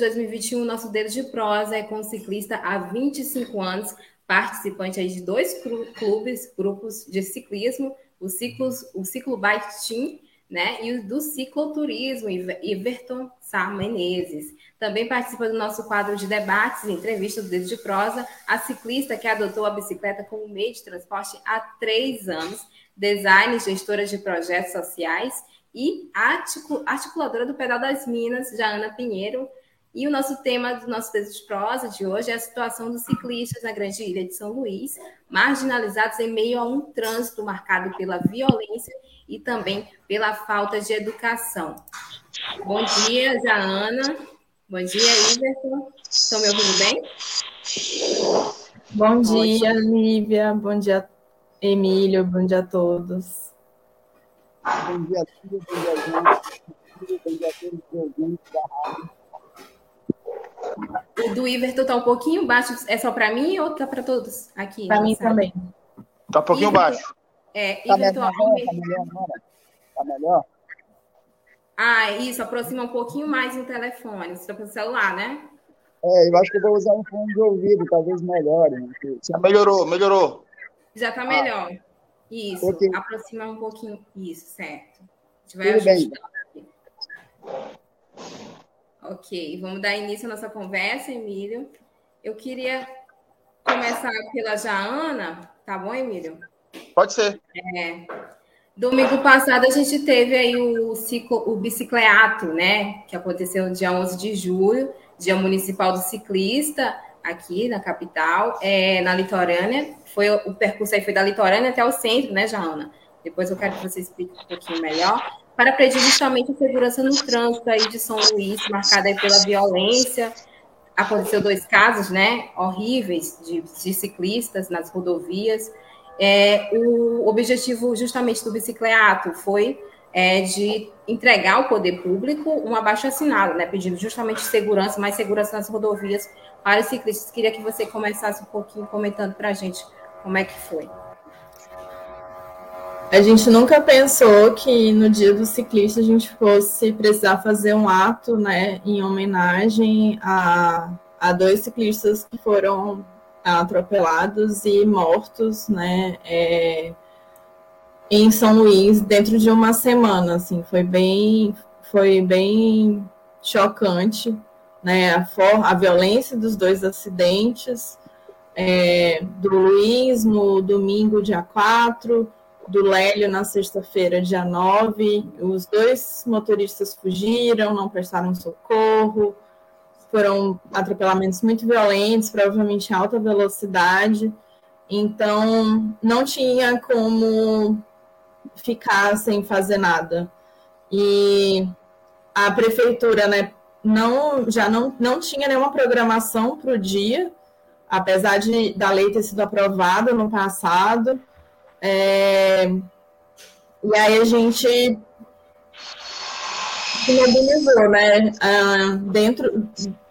De julho de 2021, nosso dedo de prosa é com um ciclista há 25 anos, participante de dois clubes, grupos de ciclismo, o, ciclos, o Ciclo Bike Team né, e o do cicloturismo, Iverton Sá Menezes. Também participa do nosso quadro de debates e entrevistas do Dedo de Prosa, a ciclista que adotou a bicicleta como meio de transporte há três anos, design, gestora de projetos sociais e articuladora do Pedal das Minas, Jaana Pinheiro. E o nosso tema do nosso texto de prosa de hoje é a situação dos ciclistas na Grande Ilha de São Luís, marginalizados em meio a um trânsito marcado pela violência e também pela falta de educação. Bom dia, Jaana. Bom dia, Iverson. Estão me ouvindo bem? Bom dia, Lívia. Bom dia, Emílio. Bom dia a todos. Bom dia, Bom dia, gente. Bom dia a todos os ouvintes da rádio. O do Iverton está um pouquinho baixo. É só para mim ou está para todos aqui? Para mim também. Está um pouquinho Iverton, baixo. É, Está melhor, tá melhor agora? Está melhor? Ah, isso. Aproxima um pouquinho mais o telefone. Você está com o celular, né? É, eu acho que eu vou usar um fone de ouvido, talvez melhore. Né? Melhorou, melhorou. Já está melhor. Ah. Isso, okay. aproximar um pouquinho. Isso, certo. A gente vai Tudo bem. Ok, vamos dar início à nossa conversa, Emílio. Eu queria começar pela Jaana, tá bom, Emílio? Pode ser. É. Domingo passado a gente teve aí o, ciclo, o bicicleato, né? Que aconteceu no dia 11 de julho, Dia Municipal do Ciclista, aqui na capital, é, na litorânea. Foi, o percurso aí foi da litorânea até o centro, né, Jaana? Depois eu quero que você explique um pouquinho melhor. Para pedir justamente a segurança no trânsito aí de São Luís, marcada aí pela violência. Aconteceu dois casos, né, horríveis de, de ciclistas nas rodovias. É, o objetivo justamente do bicicleato foi é, de entregar ao poder público um abaixo-assinado, né, pedindo justamente segurança, mais segurança nas rodovias para os ciclistas. Queria que você começasse um pouquinho comentando para a gente como é que foi. A gente nunca pensou que no dia do ciclista a gente fosse precisar fazer um ato, né, em homenagem a, a dois ciclistas que foram atropelados e mortos, né, é, em São Luís dentro de uma semana, assim, foi bem, foi bem chocante, né, a, for, a violência dos dois acidentes, é, do Luiz no domingo, dia 4, do Lélio na sexta-feira, dia 9. Os dois motoristas fugiram, não prestaram socorro, foram atropelamentos muito violentos, provavelmente em alta velocidade. Então, não tinha como ficar sem fazer nada. E a prefeitura, né, não, já não, não tinha nenhuma programação para o dia, apesar de da lei ter sido aprovada no passado. É, e aí a gente mobilizou, né? Ah, dentro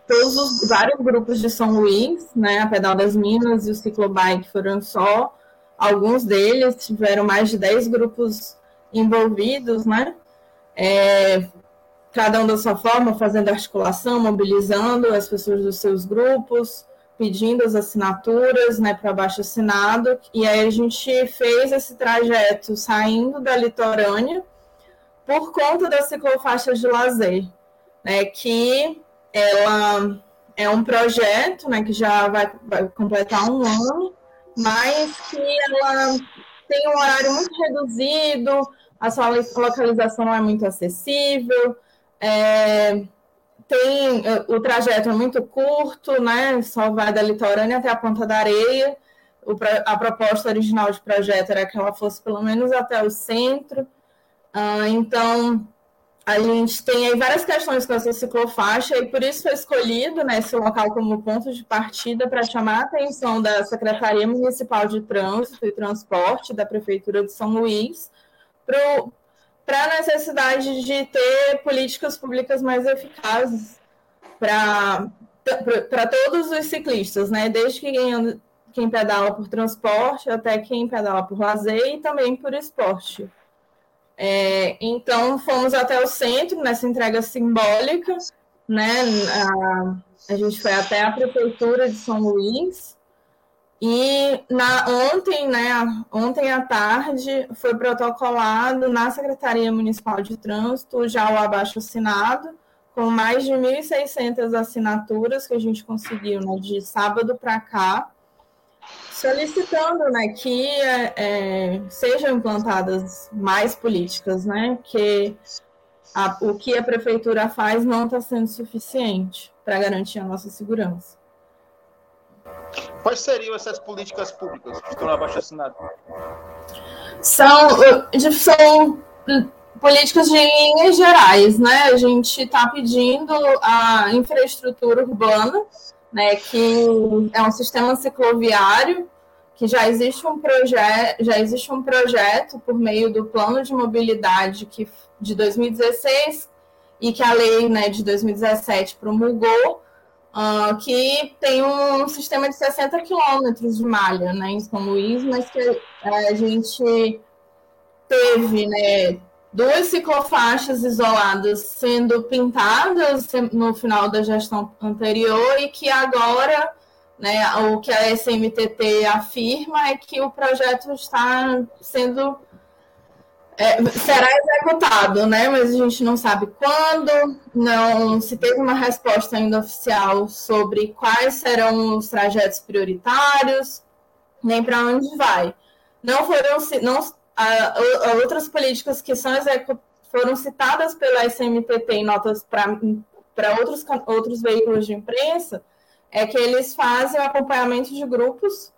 todos os vários grupos de São Luís, né? A Pedal das Minas e o Ciclobike foram só alguns deles, tiveram mais de 10 grupos envolvidos, né? É, cada um da sua forma, fazendo articulação, mobilizando as pessoas dos seus grupos, pedindo as assinaturas né, para baixo assinado, e aí a gente fez esse trajeto saindo da litorânea por conta da ciclofaixa de lazer, né, que ela é um projeto né, que já vai, vai completar um ano, mas que ela tem um horário muito reduzido, a sua localização não é muito acessível, é, tem o trajeto é muito curto, né? Só vai da litorânea até a ponta da areia. O, a proposta original de projeto era que ela fosse pelo menos até o centro. Uh, então, a gente tem aí várias questões com essa ciclofaixa e por isso foi escolhido né, esse local como ponto de partida para chamar a atenção da Secretaria Municipal de Trânsito e Transporte da Prefeitura de São Luís para a necessidade de ter políticas públicas mais eficazes para todos os ciclistas, né? Desde quem, quem pedala por transporte até quem pedala por lazer e também por esporte. É, então, fomos até o centro nessa entrega simbólica, né? A, a gente foi até a prefeitura de São Luís e na, ontem, né, ontem à tarde, foi protocolado na Secretaria Municipal de Trânsito já o abaixo assinado, com mais de 1.600 assinaturas que a gente conseguiu né, de sábado para cá, solicitando né, que é, sejam implantadas mais políticas, né, que a, o que a prefeitura faz não está sendo suficiente para garantir a nossa segurança. Quais seriam essas políticas públicas que estão abaixo assinado? São, são políticas de linhas gerais, né? A gente está pedindo a infraestrutura urbana né, que é um sistema cicloviário que já existe um projeto, já existe um projeto por meio do plano de mobilidade que de 2016 e que a lei né, de 2017 promulgou, uh, que tem um sistema de 60 quilômetros de malha né, em São Luís, mas que a gente teve né, duas ciclofaixas isoladas sendo pintadas no final da gestão anterior e que agora, né, o que a SMTT afirma é que o projeto está sendo é, será executado, né? Mas a gente não sabe quando, não se teve uma resposta ainda oficial sobre quais serão os trajetos prioritários, nem para onde vai. Não foram, não a, a outras políticas que são foram citadas pela SMTT em notas para outros, outros veículos de imprensa é que eles fazem acompanhamento de grupos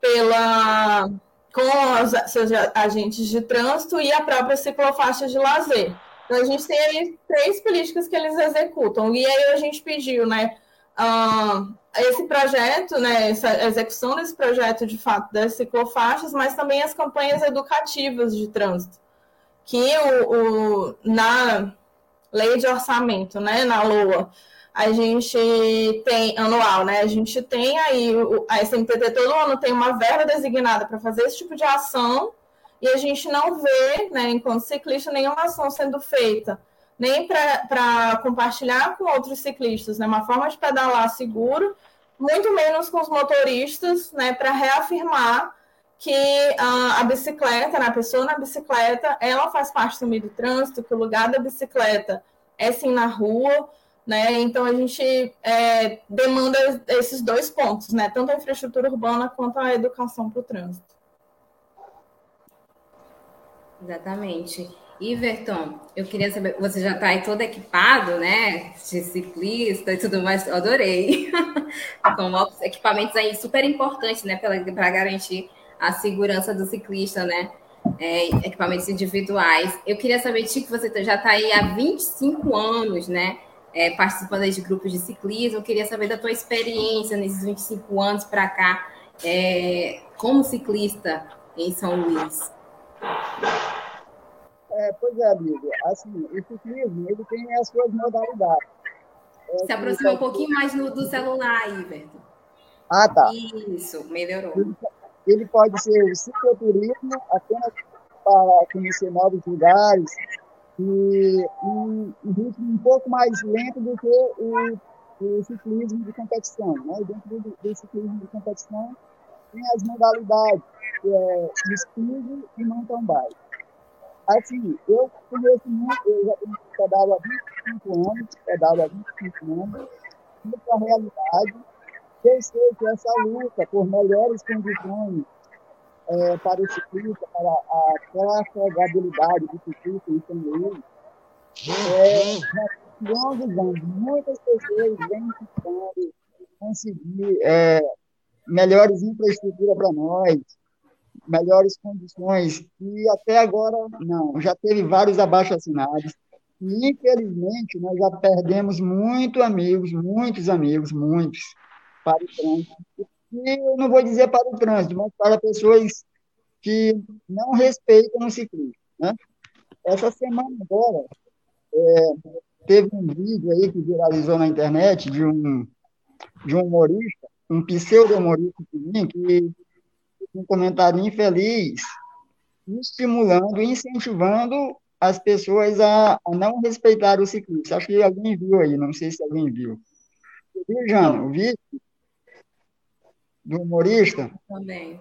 pela com os seus agentes de trânsito e a própria ciclofaixa de lazer. Então, a gente tem aí três políticas que eles executam. E aí a gente pediu, né, uh, esse projeto, né, essa execução desse projeto de fato das ciclofaixas, mas também as campanhas educativas de trânsito, que o, o na lei de orçamento, né, na LOA, a gente tem anual, né? A gente tem aí a SMTT todo ano tem uma verba designada para fazer esse tipo de ação e a gente não vê, né, enquanto ciclista, nenhuma ação sendo feita nem para compartilhar com outros ciclistas, né? Uma forma de pedalar seguro, muito menos com os motoristas, né? Para reafirmar que a, a bicicleta, né, a pessoa na bicicleta, ela faz parte também do trânsito, que o lugar da bicicleta é sim na rua, né? Então a gente é, demanda esses dois pontos, né? Tanto a infraestrutura urbana quanto a educação para o trânsito. Exatamente. Iverton, eu queria saber, você já está aí todo equipado, né? De ciclista e tudo mais, adorei. Com equipamentos aí super importantes, né? Para garantir a segurança do ciclista, né? É, equipamentos individuais. Eu queria saber, Tico, você já está aí há 25 anos, né? É, participando de grupos de ciclismo. Eu queria saber da tua experiência nesses 25 anos para cá, é, como ciclista em São Luís. É, pois é, amigo. Assim, o ciclismo ele tem as suas modalidades. É, Se aproxima um pouquinho mais no, do celular aí, Berto. Ah, tá. Isso, melhorou. Ele, ele pode ser o cicloturismo, apenas para conhecer novos lugares, e um, ritmo um pouco mais lento do que o, o ciclismo de competição. Né? Dentro do, do, ciclismo de competição tem as modalidades, que é speed e mountain bike. Assim, eu conheço muito, eu já tenho pedalo há 25 anos, pedalo há 25 anos, muita realidade. Eu sei que essa luta por melhores condições é, para o ciclista, para a trafegabilidade do ciclista em São Luís, é, longos anos, muitas pessoas vêm tentando conseguir é, melhores infraestrutura para nós, melhores condições, e até agora não, já teve vários abaixo-assinados, e infelizmente nós já perdemos muitos amigos, muitos amigos, muitos, para o trânsito, e eu não vou dizer para o trânsito, mas para pessoas que não respeitam o ciclismo, né? Essa semana agora, é, teve um vídeo aí que viralizou na internet de um, de um humorista, um pseudo-humorista que um comentário infeliz, estimulando, incentivando as pessoas a, a não respeitar o ciclista. Acho que alguém viu aí, não sei se alguém viu. Viu, Jana, o vídeo do humorista? Também.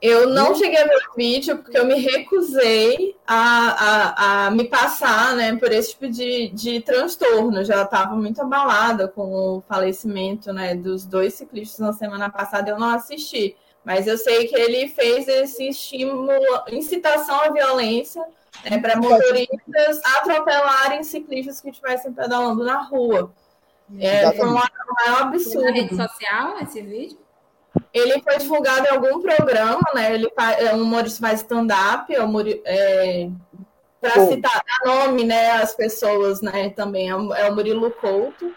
Eu não cheguei a ver o vídeo porque eu me recusei a, a, a me passar né, por esse tipo de, de transtorno. Já estava muito abalada com o falecimento né, dos dois ciclistas na semana passada, eu não assisti. Mas eu sei que ele fez esse estímulo, incitação à violência né, para motoristas atropelarem ciclistas que estivessem pedalando na rua. É, foi um maior absurdo. Na rede social esse vídeo? Ele foi divulgado em algum programa, né? Ele é um humorista mais stand-up, é, é, para citar nome, né? As pessoas, né? Também é o é Murilo Couto.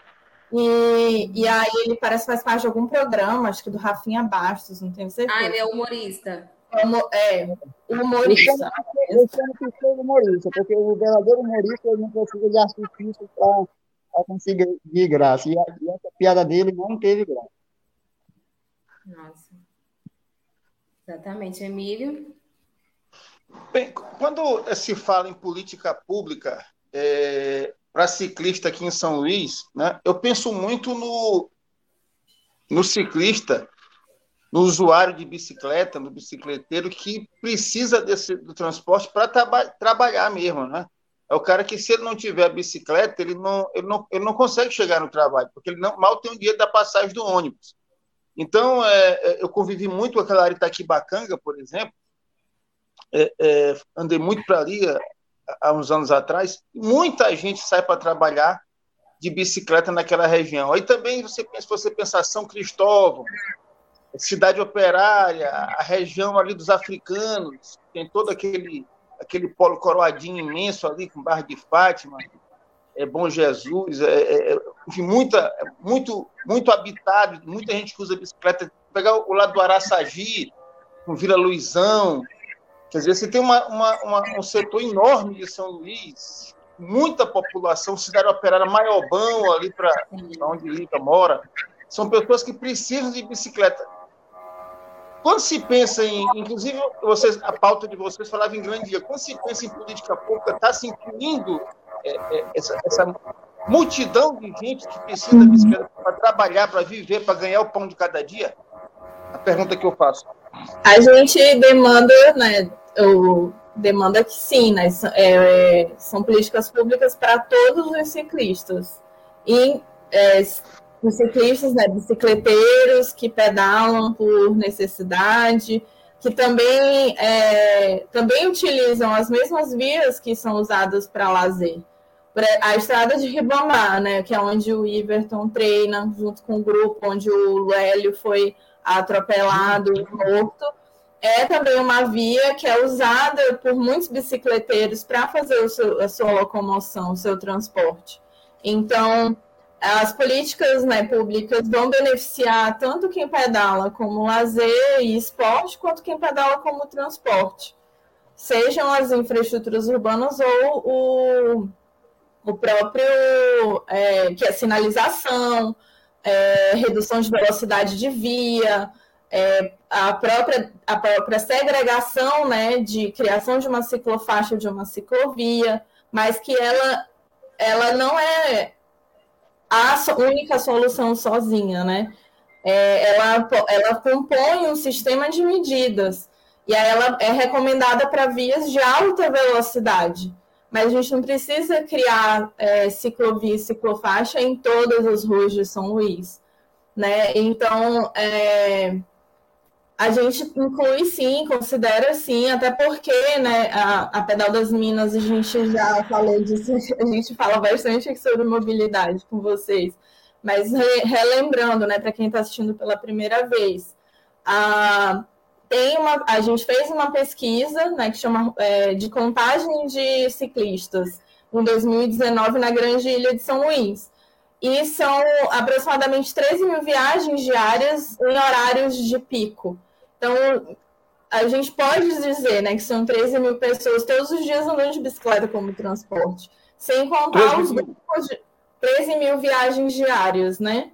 E, e aí ele parece que faz parte de algum programa, acho que do Rafinha Bastos, não tenho certeza. Ah, ele é humorista. É, é humorista. Eu chamo que sou humorista, porque o verdadeiro humorista ele não precisa de artifício para conseguir de graça. E, a, e essa piada dele não teve graça. Nossa. Exatamente, Emílio. Bem, quando se fala em política pública é, para ciclista aqui em São Luís, né, eu penso muito no, no ciclista, no usuário de bicicleta, no bicicleteiro que precisa desse, do transporte para traba trabalhar mesmo, né? É o cara que, se ele não tiver bicicleta, ele não, ele não, ele não consegue chegar no trabalho, porque ele não, mal tem o dinheiro da passagem do ônibus. Então, é, é, eu convivi muito com aquela área Itaquibacanga, por exemplo, é, é, andei muito para ali há, há, uns anos atrás, muita gente sai para trabalhar de bicicleta naquela região. Aí também, você, se você pensar São Cristóvão, cidade operária, a região ali dos africanos, tem todo aquele, aquele polo coroadinho imenso ali, com Barra de Fátima, é Bom Jesus, é, é, é, enfim, muita, muito, muito habitado, muita gente que usa bicicleta. Pegar o lado do Araçagi, com Vila Luizão, quer dizer, você tem uma, uma, uma, um setor enorme de São Luís, muita população, cidade operária, Maiobão, ali para onde Lita mora, são pessoas que precisam de bicicleta. Quando se pensa em, inclusive, vocês, a pauta de vocês falava em grande dia, quando se pensa em política pública, está se incluindo é, é, essa, essa, multidão de gente que precisa para trabalhar, para viver, para ganhar o pão de cada dia? A pergunta que eu faço. A gente demanda, né, o, demanda que sim, né, é, são políticas públicas para todos os ciclistas. E é, os ciclistas, né, bicicleteiros que pedalam por necessidade, que também, é, também utilizam as mesmas vias que são usadas para lazer. A estrada de Ribamar, né, que é onde o Iverton treina, junto com o grupo, onde o Hélio foi atropelado e morto, é também uma via que é usada por muitos bicicleteiros para fazer seu, a sua locomoção, o seu transporte. Então, as políticas né, públicas vão beneficiar tanto quem pedala como lazer e esporte, quanto quem pedala como transporte. Sejam as infraestruturas urbanas ou o, o próprio é, que é sinalização, é, redução de velocidade de via, é, a, própria, a própria segregação né, de criação de uma ciclofaixa de uma ciclovia, mas que ela, ela não é a única solução sozinha, né? É, ela, ela compõe um sistema de medidas e aí ela é recomendada para vias de alta velocidade. Mas a gente não precisa criar é, ciclovia e ciclofaixa em todas as ruas de São Luís. Né? Então, é, a gente inclui sim, considera sim, até porque né, a, a Pedal das Minas, a gente já falou disso, a gente fala bastante sobre mobilidade com vocês, mas re, relembrando, né, para quem está assistindo pela primeira vez, a, tem uma, a gente fez uma pesquisa né, que chama é, de contagem de ciclistas em 2019 na Grande Ilha de São Luís. E são aproximadamente 13 mil viagens diárias em horários de pico. Então, a gente pode dizer né, que são 13 mil pessoas todos os dias andando de bicicleta como transporte, sem contar os grupos de 13 mil viagens diárias, né?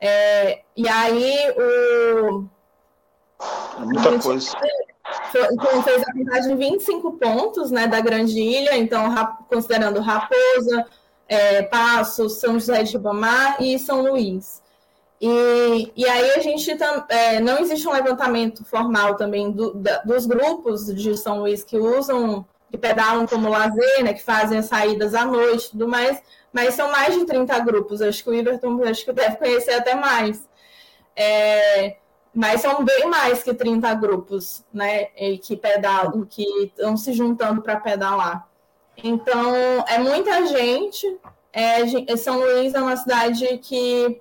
É, e aí o. É muita coisa. Então, fez a contagem 25 pontos né, da Grande Ilha, então, considerando Raposa, é, Passo, São José de Ribamar e São Luís. E, e aí a gente é, não existe um levantamento formal também do, da, dos grupos de São Luís que usam, que pedalam como lazer, né, que fazem as saídas à noite e tudo mais, mas são mais de 30 grupos. Acho que o Iverton acho que deve conhecer até mais. É, mas são bem mais que 30 grupos, né? Que pedalam, que estão se juntando para pedalar. Então, é muita gente. É, São Luís é uma cidade que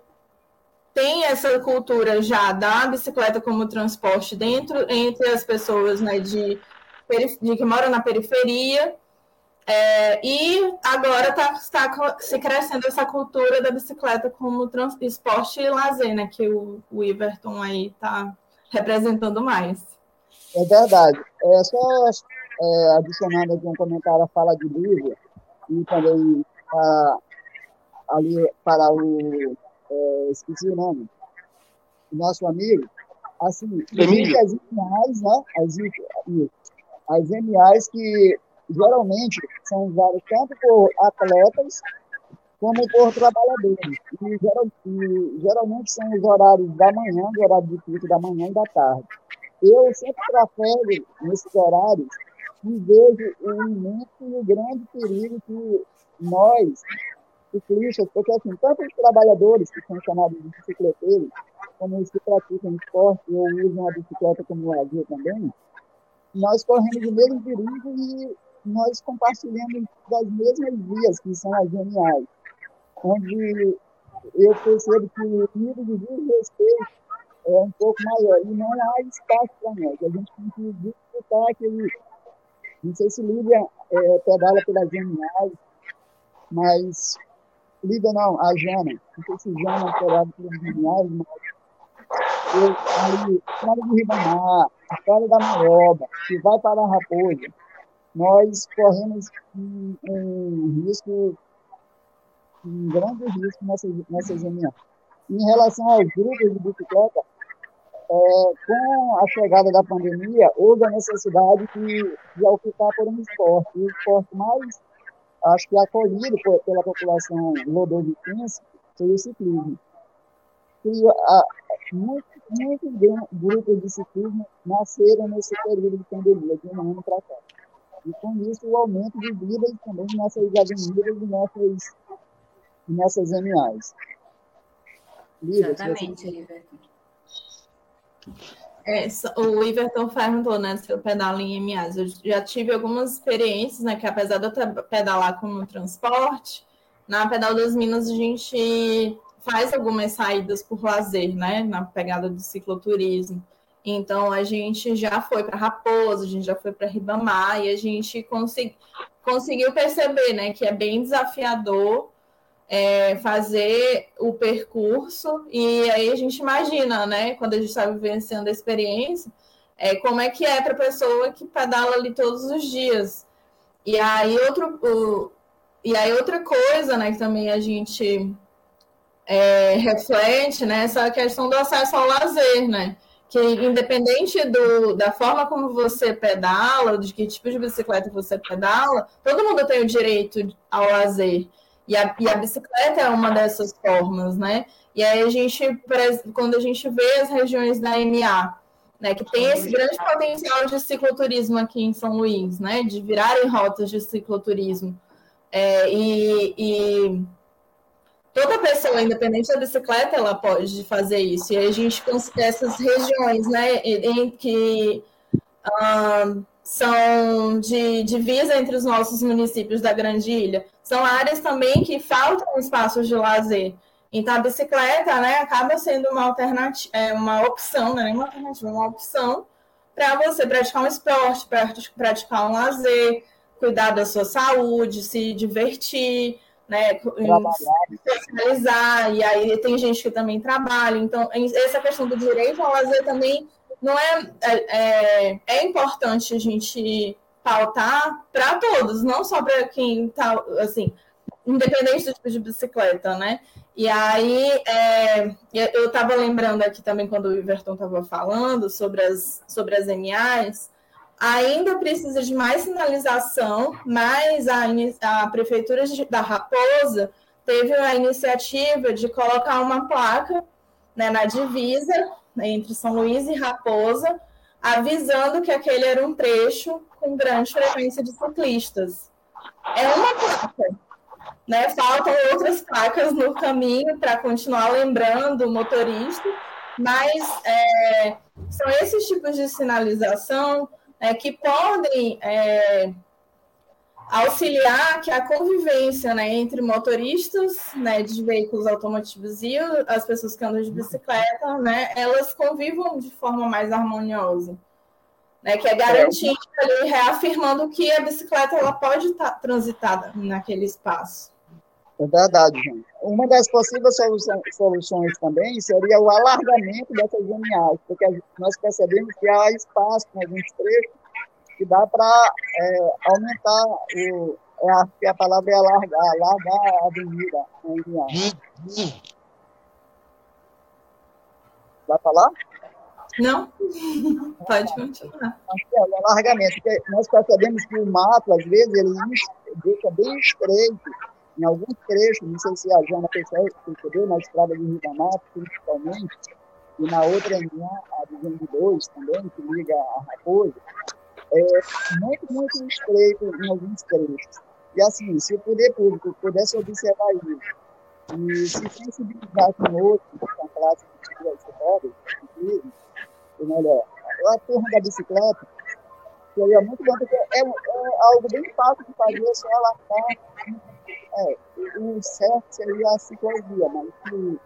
tem essa cultura já da bicicleta como transporte dentro entre as pessoas né, de, de que moram na periferia. É, e agora está tá se crescendo essa cultura da bicicleta como transporte e lazer, né? Que o, o Iverton aí está representando mais. É verdade. É só é, adicionando aqui um comentário à fala de Lívia e também para, ali para o é, esqueci o nome, o nosso amigo, assim, as MAs, né? As, as MAs que geralmente são usadas tanto por atletas como por trabalhadores. E, geral, e, geralmente são os horários da manhã, o horário de pico da manhã e da tarde. Eu sempre trafego nesses horários e vejo o imenso e o grande perigo que nós, ciclistas, porque assim, tanto os trabalhadores que são chamados de bicicleteiros, como os que praticam esporte ou usam a bicicleta como lazer também, nós corremos o mesmo perigo e nós compartilhamos das mesmas vias, que são as geniais, onde eu percebo que o nível de desrespeito é um pouco maior e não há espaço para nós. A gente tem que disputar aquele. Não sei se Lívia é, pedala pelas geniais, mas Lívia não, a Jana. Não sei se Jana pedala pelas geniais, mas eu, ali, Estrada do Ribamar, Estrada da Maroba, que vai para a Raposa, nós corremos um, um risco, um grande risco nessa, nessa reunião. Em relação aos grupos de bicicleta, é, com a chegada da pandemia, houve a necessidade de, de optar por um esporte. O esporte mais, acho que acolhido por, pela população lodovicense foi o ciclismo. E a, muitos, muitos grupos de ciclismo nasceram nesse período de pandemia, de um ano para cá. E com isso, o aumento de vidas também nessas avenidas e nessas, nessas MAs. Exatamente, Iverton. É, o Iverton perguntou, né, se eu pedalo em MAs. Eu já tive algumas experiências, né, que apesar de eu pedalar como transporte, na Pedal das Minas a gente faz algumas saídas por lazer, né, na pegada do cicloturismo. Então a gente já foi para Raposa, a gente já foi para Ribamar e a gente consegui, conseguiu perceber, né, que é bem desafiador é, fazer o percurso e aí a gente imagina, né, quando a gente está vivenciando a experiência, é, como é que é para a pessoa que pedala ali todos os dias. E aí outro, o, e aí outra coisa, né, que também a gente é, reflete, né, essa questão do acesso ao lazer, né? Que independente do, da forma como você pedala, de que tipo de bicicleta você pedala, todo mundo tem o direito ao lazer. E a, e a bicicleta é uma dessas formas, né? E aí a gente, quando a gente vê as regiões da MA, né, que tem esse grande potencial de cicloturismo aqui em São Luís, né, de virarem rotas de cicloturismo, é, e, e toda pessoa, independente da bicicleta, ela pode fazer isso. E a gente essas regiões, né, em que um, são de divisa entre os nossos municípios da Grande Ilha, são áreas também que faltam espaços de lazer. Então a bicicleta, né, acaba sendo uma alternativa, é uma opção, não é uma alternativa, uma opção para você praticar um esporte, praticar um lazer, cuidar da sua saúde, se divertir, né, socializar, e aí tem gente que também trabalha, então essa questão do direito ao lazer também não é, é, é, é importante a gente pautar para todos, não só para quem está, assim, independente do tipo de bicicleta, né? E aí, é, eu estava lembrando aqui também, quando o Iverton estava falando sobre as, sobre as MAs, ainda precisa de mais sinalização, mas a, a Prefeitura da Raposa teve a iniciativa de colocar uma placa né, na divisa entre São Luís e Raposa, avisando que aquele era um trecho com grande frequência de ciclistas. É uma placa, né? Faltam outras placas no caminho para continuar lembrando o motorista, mas é, são esses tipos de sinalização é, que podem é, auxiliar que a convivência né, entre motoristas né, de veículos automotivos e as pessoas que andam de bicicleta, né, elas convivam de forma mais harmoniosa. Né, que é garantindo reafirmando que a bicicleta ela pode estar tá transitada naquele espaço. É verdade, gente. Uma das possíveis soluções também seria o alargamento dessas linhas, porque nós percebemos que há espaço em alguns trechos que dá para é, aumentar o. É, acho que a palavra é alargar, alargar a avenida em linhagem. Vai falar? Não, pode continuar. É o alargamento, porque nós percebemos que o mato, às vezes, ele deixa bem estreito em alguns trechos, não sei se a Jana percebeu, na estrada de Mata, principalmente, e na outra linha, a 202 também, que liga a Raposa, é muito, muito estreito em alguns trechos. E assim, se o poder público pudesse observar isso, e se sensibilizar com outros, com a classe de rodas, inclusive, ou melhor, a turma da bicicleta, seria muito bom, porque é, é algo bem fácil de fazer, só alargar é, o certo seria a ciclovia, mas se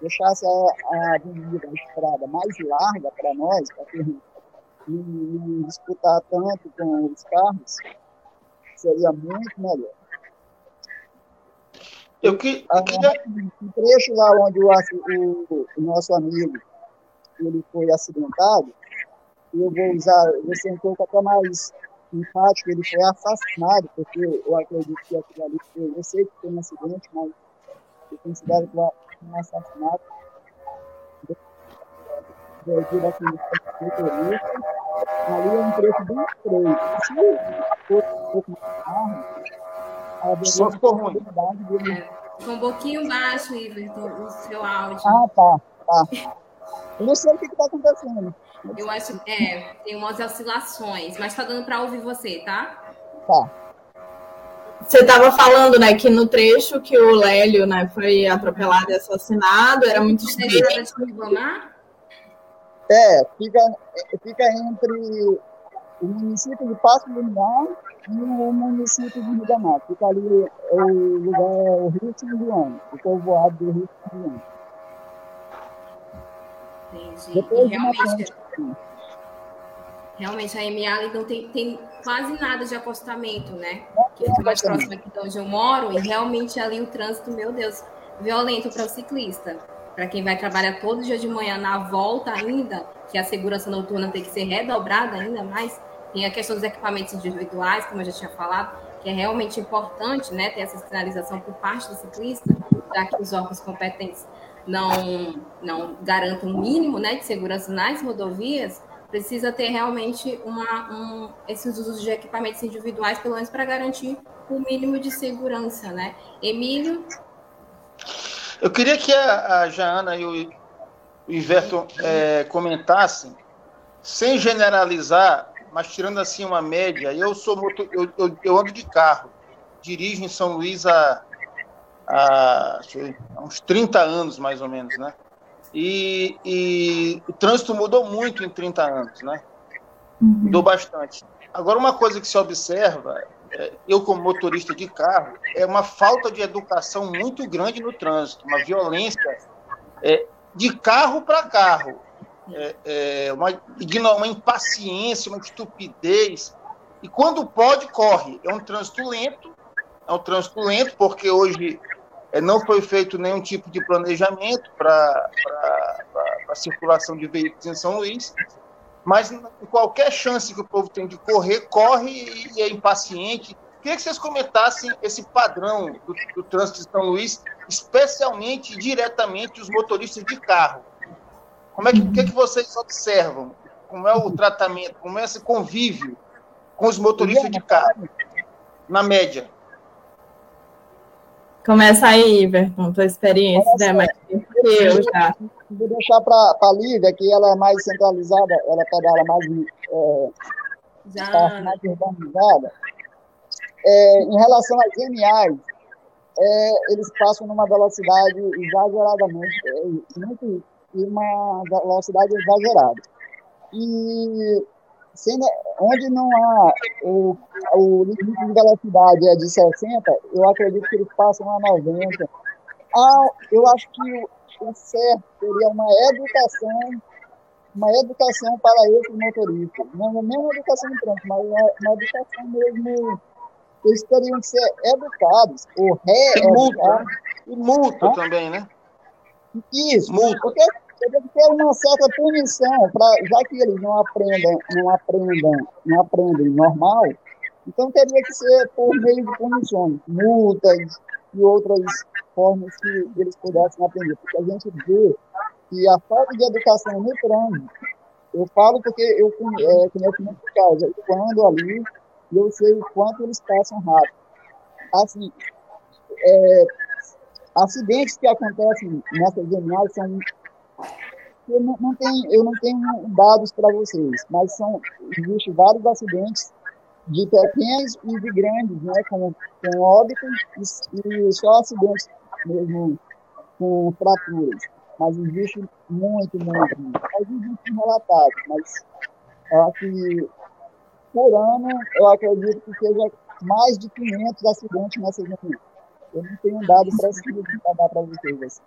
deixasse a, a avenida, a estrada mais larga para nós, para que não disputar tanto com os carros, seria muito melhor. Eu que, eu queria... O trecho lá onde o, o, o, nosso amigo ele foi acidentado, eu vou usar, vou ser um pouco até mais empático, ele foi assassinado, porque eu acredito que aquilo ali foi, eu sei que foi um acidente, mas eu considero que foi um assassinato devido àquele motorista, ali é um trecho bem estreito. Se fosse um pouco mais largo, só ficou ruim. É, ficou um pouquinho baixo, Iverton, o seu áudio. Ah, tá, tá. Eu não sei o que está acontecendo. Eu acho é, tem umas oscilações, mas tá dando para ouvir você, tá? Tá. Você estava falando, né, que no trecho que o Lélio, né, foi atropelado e assassinado, era muito estreito. É, fica, fica entre o município de Passo do Lugar e o município de Rio Fica ali o lugar, o Rio São João, o povoado do Rio São João. Entendi. Depois realmente, realmente a MA não tem, tem quase nada de acostamento, né? Que fica mais próximo aqui de onde eu moro, e realmente ali o trânsito, meu Deus, violento para o ciclista. Para quem vai trabalhar todo dia de manhã na volta ainda, que a segurança noturna tem que ser redobrada ainda mais, tem a questão dos equipamentos individuais, como eu já tinha falado, que é realmente importante, né, ter essa sinalização por parte do ciclista, já que os órgãos competentes não, não garantam um mínimo né, de segurança nas rodovias, precisa ter realmente uma, um, esses usos de equipamentos individuais, pelo menos para garantir o mínimo de segurança, né? Emílio? Eu queria que a, a Jana e o, o Iverto é, comentassem, sem generalizar, mas tirando assim uma média, eu sou motor, eu, eu, eu ando de carro, dirijo em São Luís há há, há uns 30 anos, mais ou menos, né? E, e, o trânsito mudou muito em 30 anos, né? Mudou bastante. Agora, uma coisa que se observa, é, eu como motorista de carro, é uma falta de educação muito grande no trânsito, uma violência é, de carro para carro. é, é, uma, uma impaciência, uma estupidez. E quando pode, corre. É um trânsito lento, é um trânsito lento, porque hoje não foi feito nenhum tipo de planejamento para a circulação de veículos em São Luís. Mas qualquer chance que o povo tem de correr, corre e é impaciente. Queria que vocês comentassem esse padrão do, do trânsito de São Luís, especialmente diretamente os motoristas de carro. Como é que, que, é que vocês observam? Como é o tratamento? Como é esse convívio com os motoristas de carro, na média? Começa aí, Iverton, tua experiência, né? Mas eu já. Vou deixar para a Lívia, que ela é mais centralizada, ela pedala mais, é, já. mais urbanizada. É, em relação às geniais, é, eles passam numa velocidade exageradamente, é, muito e uma velocidade exagerada. E sendo, onde não há o, o limite de velocidade é de 60, eu acredito que eles passam a 90. Ah, eu acho que o, o certo seria uma educação uma educação para esses motoristas. Não, nem uma educação em trânsito, mas uma, uma educação mesmo. Eles teriam que ser educados, ou re-educados. E multa, também, né? Isso, multa. porque deve ter uma certa punição, pra, já que eles não aprendem, não aprendem, não aprendem normal, então teria que ser por meio de punições, multas e outras formas que eles pudessem aprender. Porque a gente vê que a falta de educação no trânsito, eu falo porque eu é, conheço muito casos, eu ando ali eu sei o quanto eles passam rápido. Assim, é, acidentes que acontecem nessas jornadas são eu não, não tenho, eu não tenho dados para vocês, mas são existem vários acidentes de pequenos e de grandes, né, com, com óbitos e, e só acidentes mesmo com fraturas. Mas existe muito, muito, muito. Mas existem relatados, mas eu acho que por ano eu acredito que seja mais de 500 acidentes nessas reuniões. Eu não tenho dado para dar para vocês. Assim.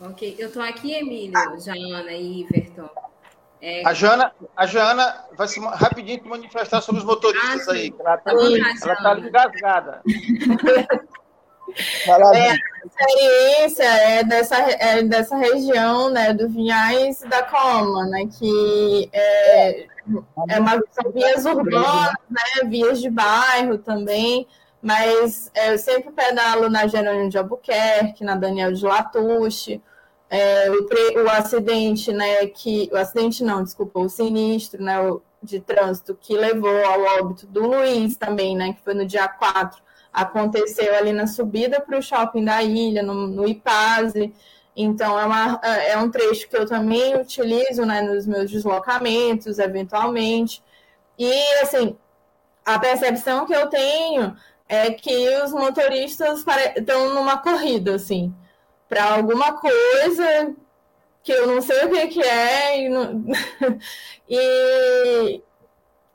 Ok, eu estou aqui, Emílio, Jana e Iverton. É... A, Jana, a Jana vai se rapidinho se manifestar sobre os motoristas ah, aí. Ela está tá engasgada. É, a experiência é dessa, é dessa região né, do Vinhais da Coma, né, que é, é uma, são vias urbanas, né, vias de bairro também, mas é, eu sempre pedalo na Jerônimo de Albuquerque, na Daniel de Latuche, é, o, o, acidente, né, que o acidente não, desculpa, o sinistro, né, o, de trânsito que levou ao óbito do Luiz também, né, que foi no dia 4, aconteceu ali na subida para o shopping da ilha, no, no Ipaze. Então, é, uma, é um trecho que eu também utilizo né, nos meus deslocamentos, eventualmente. E, assim, a percepção que eu tenho é que os motoristas estão numa corrida, assim para alguma coisa que eu não sei o que, que é e, não... e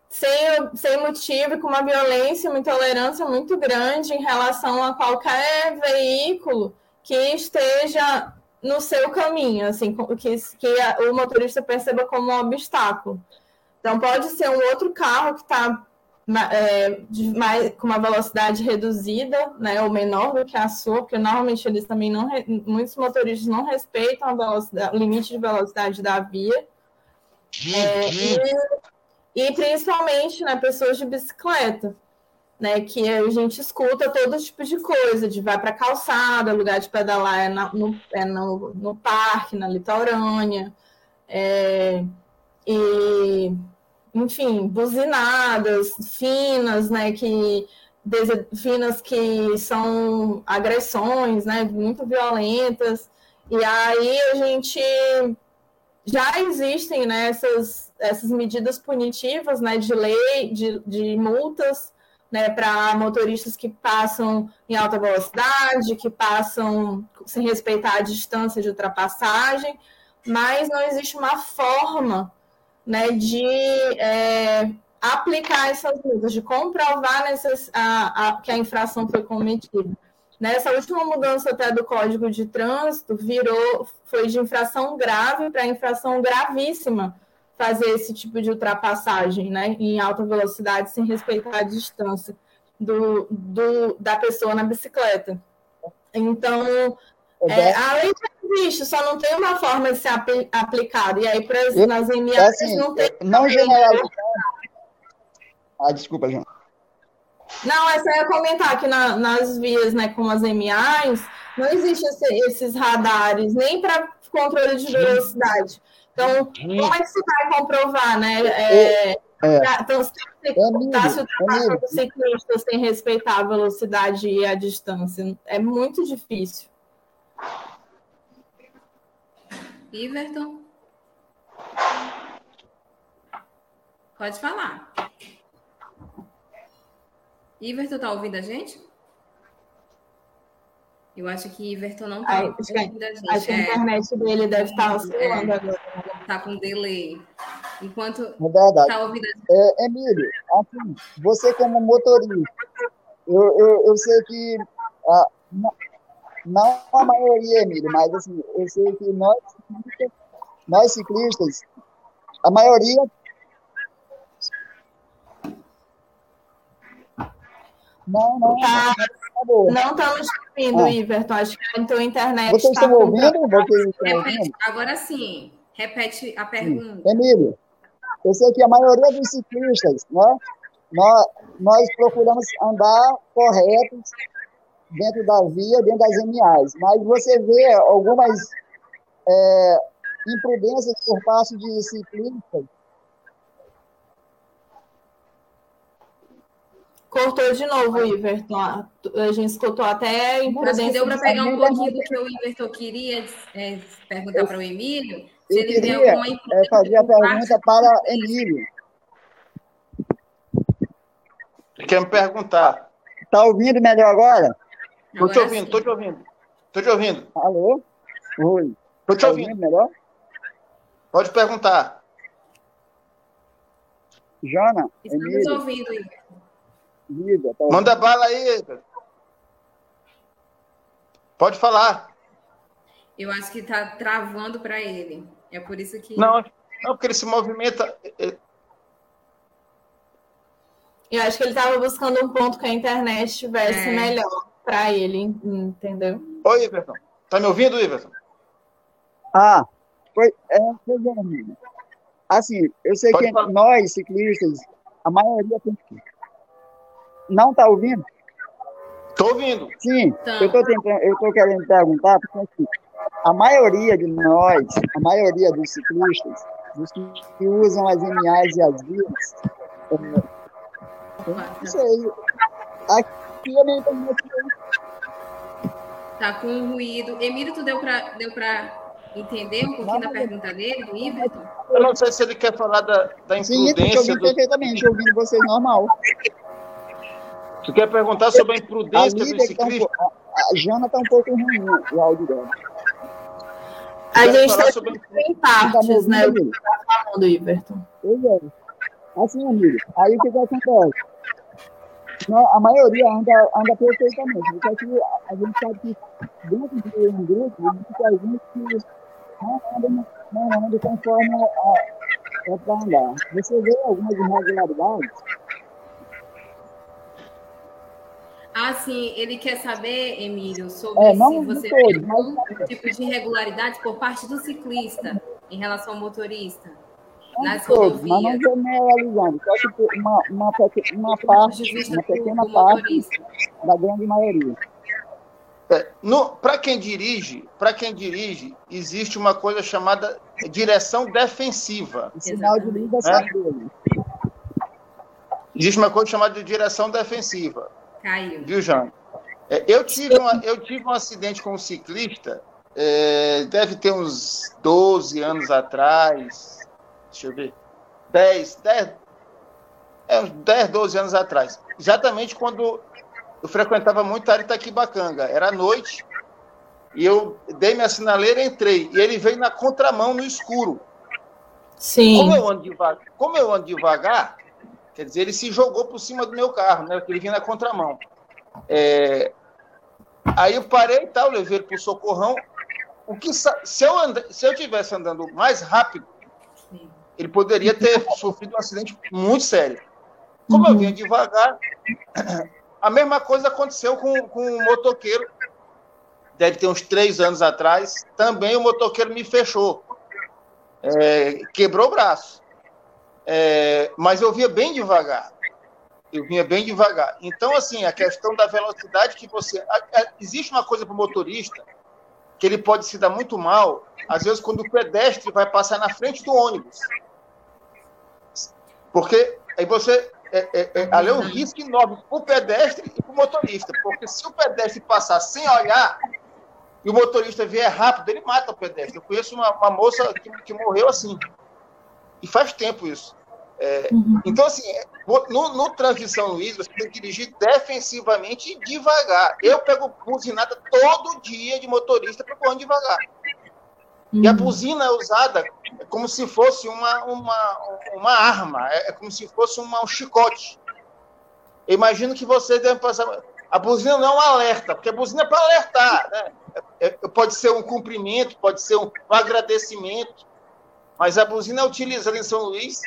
sem, sem motivo, com uma violência, uma intolerância muito grande em relação a qualquer veículo que esteja no seu caminho, assim, que, que o motorista perceba como um obstáculo. Então, pode ser um outro carro que está é, mais, com uma velocidade reduzida, né, ou menor do que a sua, porque normalmente eles também não, muitos motoristas não respeitam o limite de velocidade da via. É, e, e, principalmente né, pessoas de bicicleta, né, que a gente escuta todo tipo de coisa, de vai para calçada, lugar de pedalar é, na, no, é no, no parque, na litorânea, é, e enfim, buzinadas finas, né, que finas que são agressões, né, muito violentas. E aí a gente já existem né, essas, essas medidas punitivas né, de lei, de, de multas né, para motoristas que passam em alta velocidade, que passam sem respeitar a distância de ultrapassagem, mas não existe uma forma né, de é, aplicar essas multas, de comprovar necess, a, a, que a infração foi cometida. Nessa última mudança até do Código de Trânsito, virou, foi de infração grave para infração gravíssima fazer esse tipo de ultrapassagem, né, em alta velocidade, sem respeitar a distância do, do da pessoa na bicicleta. Então, é, a lei existe, só não tem uma forma de ser apl aplicada. E aí, para nas MAs, assim, não tem. Não generalizar. Ah, desculpa, João. Não, essa eu ia comentar que na, nas vias, né, como as MAs, não existem esse, esses radares, nem para controle de velocidade. Então, como é que você vai comprovar, né? É, é. Então, se você o o ciclista sem respeitar a velocidade e a distância, é muito difícil. Iverton? Pode falar. Iverton tá ouvindo a gente? Eu acho que Iverton não tá ouvindo a gente. Acho que a é. internet dele deve estar tá oscilando é, agora. Tá com delay. Enquanto é verdade. tá ouvindo a gente. É, Emílio, assim, você como motorista, eu, eu, eu sei que ah, não, não a maioria, Emílio, mas assim, eu sei que nós, nós ciclistas, a maioria Não, não. Tá, não estamos ouvindo, ah. Iverton. Acho que a tua internet Vocês estão ouvindo? Vocês estão ouvindo? Agora sim. Repete a pergunta. Emílio, eu sei que a maioria dos ciclistas, né, nós, nós procuramos andar corretos dentro da via, dentro das MAs, mas você vê algumas é, imprudências por parte de ciclistas Cortou de novo, Iverton. A gente escutou até imprudência. Deu para pegar um pouquinho do que o Iverton queria é, perguntar para o Emílio? Se ele queria alguma é, fazer a pergunta para Emílio. Quer me perguntar? Está ouvindo melhor agora? Estou te ouvindo, estou te ouvindo. Estou te ouvindo. Alô? Oi. Estou te tá ouvindo. melhor? Pode perguntar. Jana, Estamos ouvindo, vida. Tá Manda bala aí. Pode falar. Eu acho que está travando para ele. É por isso que. Não, não, porque ele se movimenta. Eu acho que ele estava buscando um ponto que a internet estivesse é. melhor para ele, entendeu? Oi, Iverson. Tá me ouvindo, Iverson? Ah, foi, é, foi bem, Assim, eu sei Pode que falar. nós, ciclistas, a maioria tem que não está ouvindo? Estou ouvindo. Sim, tá. eu estou tentando, eu estou querendo perguntar, porque assim, a maioria de nós, a maioria dos ciclistas, dos que, que usam as MAs e as vias, é, não sei, aqui eu não entendi Tá com ruído. Emílio, tu deu para deu entender um pouquinho da pergunta dele, do Iverton? Eu não sei se ele quer falar da, da imprudência. Sim, eu ouvi do... perfeitamente, ouvindo vocês normal. Você quer perguntar sobre a imprudência a do ciclista? Tá um, a, Jana está um pouco ruim o áudio dela. A gente está sobre... em partes, né? O que está falando, Iverton. Pois é. Assim, amigo, aí o que, que acontece? A maioria anda, anda perfeitamente. Só que a gente sabe que dentro de um grupo, existe gente que não anda, não anda conforme é para andar. Você vê algumas irregularidades Ah, sim, ele quer saber, Emílio, sobre é, se você vê algum tipo de irregularidade por parte do ciclista em relação ao motorista não nas todos, rodovias. Mas não generalizando, só que uma, uma, uma parte, uma pequena parte da grande maioria. É, para quem dirige, para quem dirige, existe uma coisa chamada direção defensiva. O sinal de linha é? Existe uma coisa chamada de direção defensiva. Caiu. Viu, João? É, eu, tive uma, eu tive um acidente com um ciclista, é, deve ter uns 12 anos atrás, deixa eu ver, 10, 10, é, uns 10, 12 anos atrás. Exatamente quando eu frequentava muito a Itaquibacanga. Era noite, e eu dei minha sinaleira e entrei. E ele veio na contramão, no escuro. Sim. Como eu ando devagar, como eu ando devagar Quer dizer, ele se jogou por cima do meu carro, né? Ele vinha na contramão. É... Aí eu parei e tal, levei ele para o socorrão. O que, se, eu and, se eu tivesse andando mais rápido, ele poderia ter sofrido um acidente muito sério. Como uhum. eu vinha devagar, a mesma coisa aconteceu com, com um motoqueiro, deve ter uns três anos atrás. Também o motoqueiro me fechou, é, quebrou o braço. É, mas eu via bem devagar. Eu vinha bem devagar. Então, assim, a questão da velocidade que você. Existe uma coisa para o motorista que ele pode se dar muito mal, às vezes, quando o pedestre vai passar na frente do ônibus. Porque aí você. É, é, é, ali é um risco enorme para o pedestre e para o motorista. Porque se o pedestre passar sem olhar e o motorista vier rápido, ele mata o pedestre. Eu conheço uma, uma moça que, que morreu assim. E faz tempo isso. É, uhum. Então, assim, é, no, no Transição Luiz, você tem que dirigir defensivamente e devagar. Eu pego buzinada todo dia de motorista procurando devagar. Uhum. E a uhum. buzina é usada como se fosse uma, uma, uma arma, é, é como se fosse uma, um chicote. Eu imagino que você deve passar. A buzina não é um alerta, porque a buzina é para alertar. Né? É, é, pode ser um cumprimento, pode ser um, um agradecimento, mas a buzina é utilizada em São Luís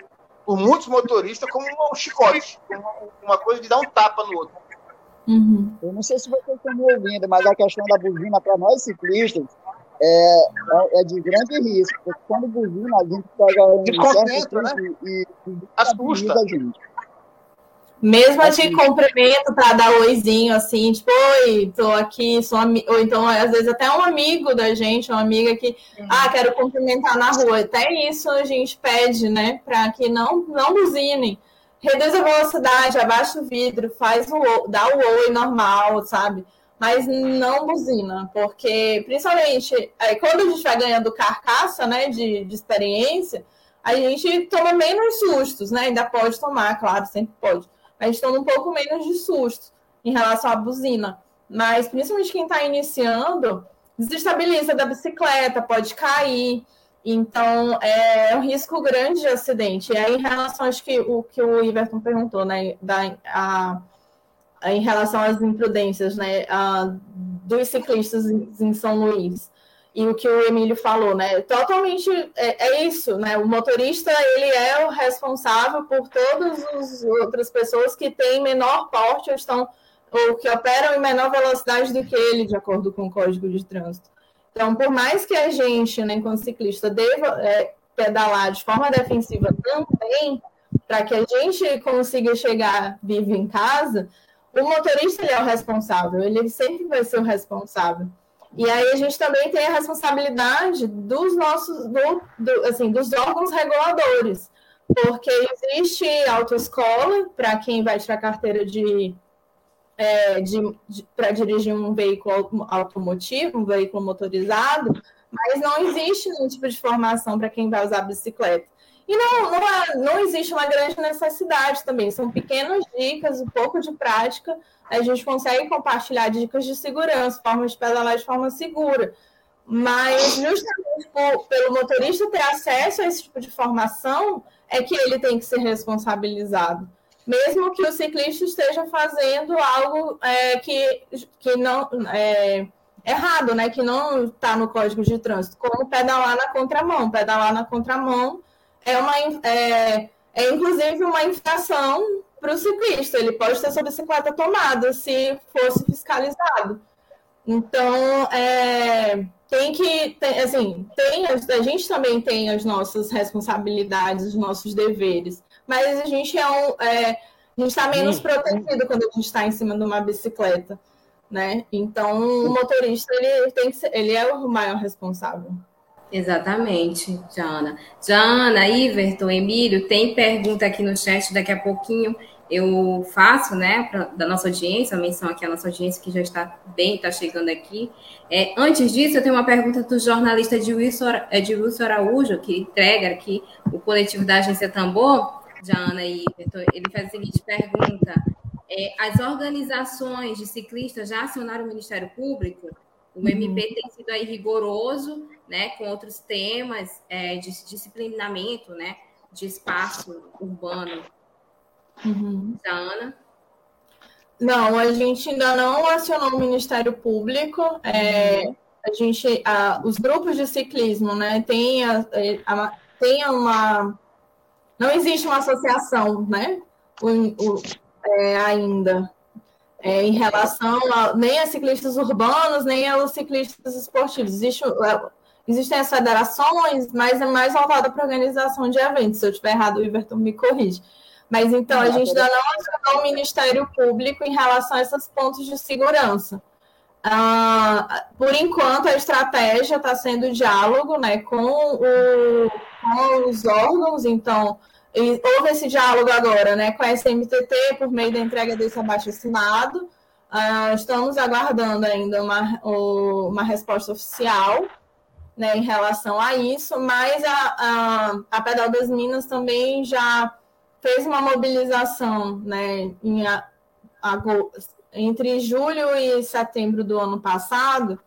por muitos motoristas como um chicote, uma coisa de dar um tapa no outro. Uhum. Eu não sei se vocês estão me ouvindo, mas a questão da buzina para nós ciclistas é, é, é, de grande risco, porque quando buzina a gente pega um certo né? e, e assusta a gente. Mesmo assim, de cumprimento para dar oizinho, assim, tipo, oi, tô aqui, sou amigo. Ou então, às vezes, até um amigo da gente, uma amiga que, uhum. ah, quero cumprimentar na rua. Até isso a gente pede, né, para que não, não buzinem. Reduz a velocidade, abaixa o vidro, faz o dá o oi normal, sabe? Mas não buzina, porque, principalmente, aí, quando a gente vai ganhando carcaça, né, de, de experiência, a gente toma menos sustos, né? Ainda pode tomar, claro, sempre pode a gente toma um pouco menos de susto em relação à buzina. Mas, principalmente quem está iniciando, desestabiliza da bicicleta, pode cair. Então, é um risco grande de acidente. E aí, em relação, acho que o que o Iverton perguntou, né, da, a, em relação às imprudências, né, a, dos ciclistas em São Luís e o que o Emílio falou, né? Totalmente é, é, isso, né? O motorista ele é o responsável por todas as outras pessoas que têm menor porte ou estão ou que operam em menor velocidade do que ele, de acordo com o Código de Trânsito. Então, por mais que a gente, né, enquanto ciclista, deva é, pedalar de forma defensiva também, para que a gente consiga chegar vivo em casa, o motorista ele é o responsável, ele sempre vai ser o responsável. E aí a gente também tem a responsabilidade dos nossos, do, do, assim, dos órgãos reguladores, porque existe autoescola para quem vai tirar carteira de, é, de, de para dirigir um veículo automotivo, um veículo motorizado, mas não existe nenhum tipo de formação para quem vai usar bicicleta. E não, não, é, não existe uma grande necessidade também, são pequenas dicas, um pouco de prática, a gente consegue compartilhar dicas de segurança, formas de pedalar de forma segura. Mas justamente por, pelo motorista ter acesso a esse tipo de formação, é que ele tem que ser responsabilizado. Mesmo que o ciclista esteja fazendo algo é, que, que não é errado, né? Que não está no código de trânsito, como pedalar na contramão. Pedalar na contramão é uma é, é inclusive uma infração para o ciclista. Ele pode ter sua bicicleta tomada se fosse fiscalizado. Então, é, tem que, tem, assim, tem, a gente também tem as nossas responsabilidades, os nossos deveres, mas a gente é um, é, a gente está menos protegido quando a gente está em cima de uma bicicleta, né? Então, o motorista ele tem que ser, ele é o maior responsável. Exatamente, Jana. Jana, Iverton, Emílio, tem pergunta aqui no chat, daqui a pouquinho eu faço, né, pra, da nossa audiência, a menção aqui à nossa audiência que já está bem, está chegando aqui. É, antes disso, eu tenho uma pergunta do jornalista Edilson, Edilson Araújo, que entrega aqui o coletivo da Agência Tambor, Jana e Iverton. Ele faz a seguinte pergunta: é, as organizações de ciclistas já acionaram o Ministério Público? O MP uhum. tem sido aí rigoroso né, com outros temas é, de disciplinamento, né, de espaço urbano. Uhum. Da Ana. Não, a gente ainda não acionou o Ministério Público. É, a gente, a, os grupos de ciclismo, né, tem, a, a, tem uma. Não existe uma associação, né? O, o, é, ainda é, em relação a, nem a ciclistas urbanos, nem aos ciclistas esportivos. Existe, é, existem as federações, mas é mais voltada para organização de eventos. Se eu estiver errado, o Iverton me corrige. Mas então, a gente ainda não acionou o Ministério Público em relação a esses pontos de segurança. Ah, por enquanto, a estratégia está sendo diálogo né, com, o, com os órgãos, então, houve esse diálogo agora né, com a SMTT por meio da entrega desse abaixo assinado. Uh, estamos aguardando ainda uma, uma resposta oficial né, em relação a isso, mas a, a, a Pedal das Minas também já fez uma mobilização né, em, entre julho e setembro do ano passado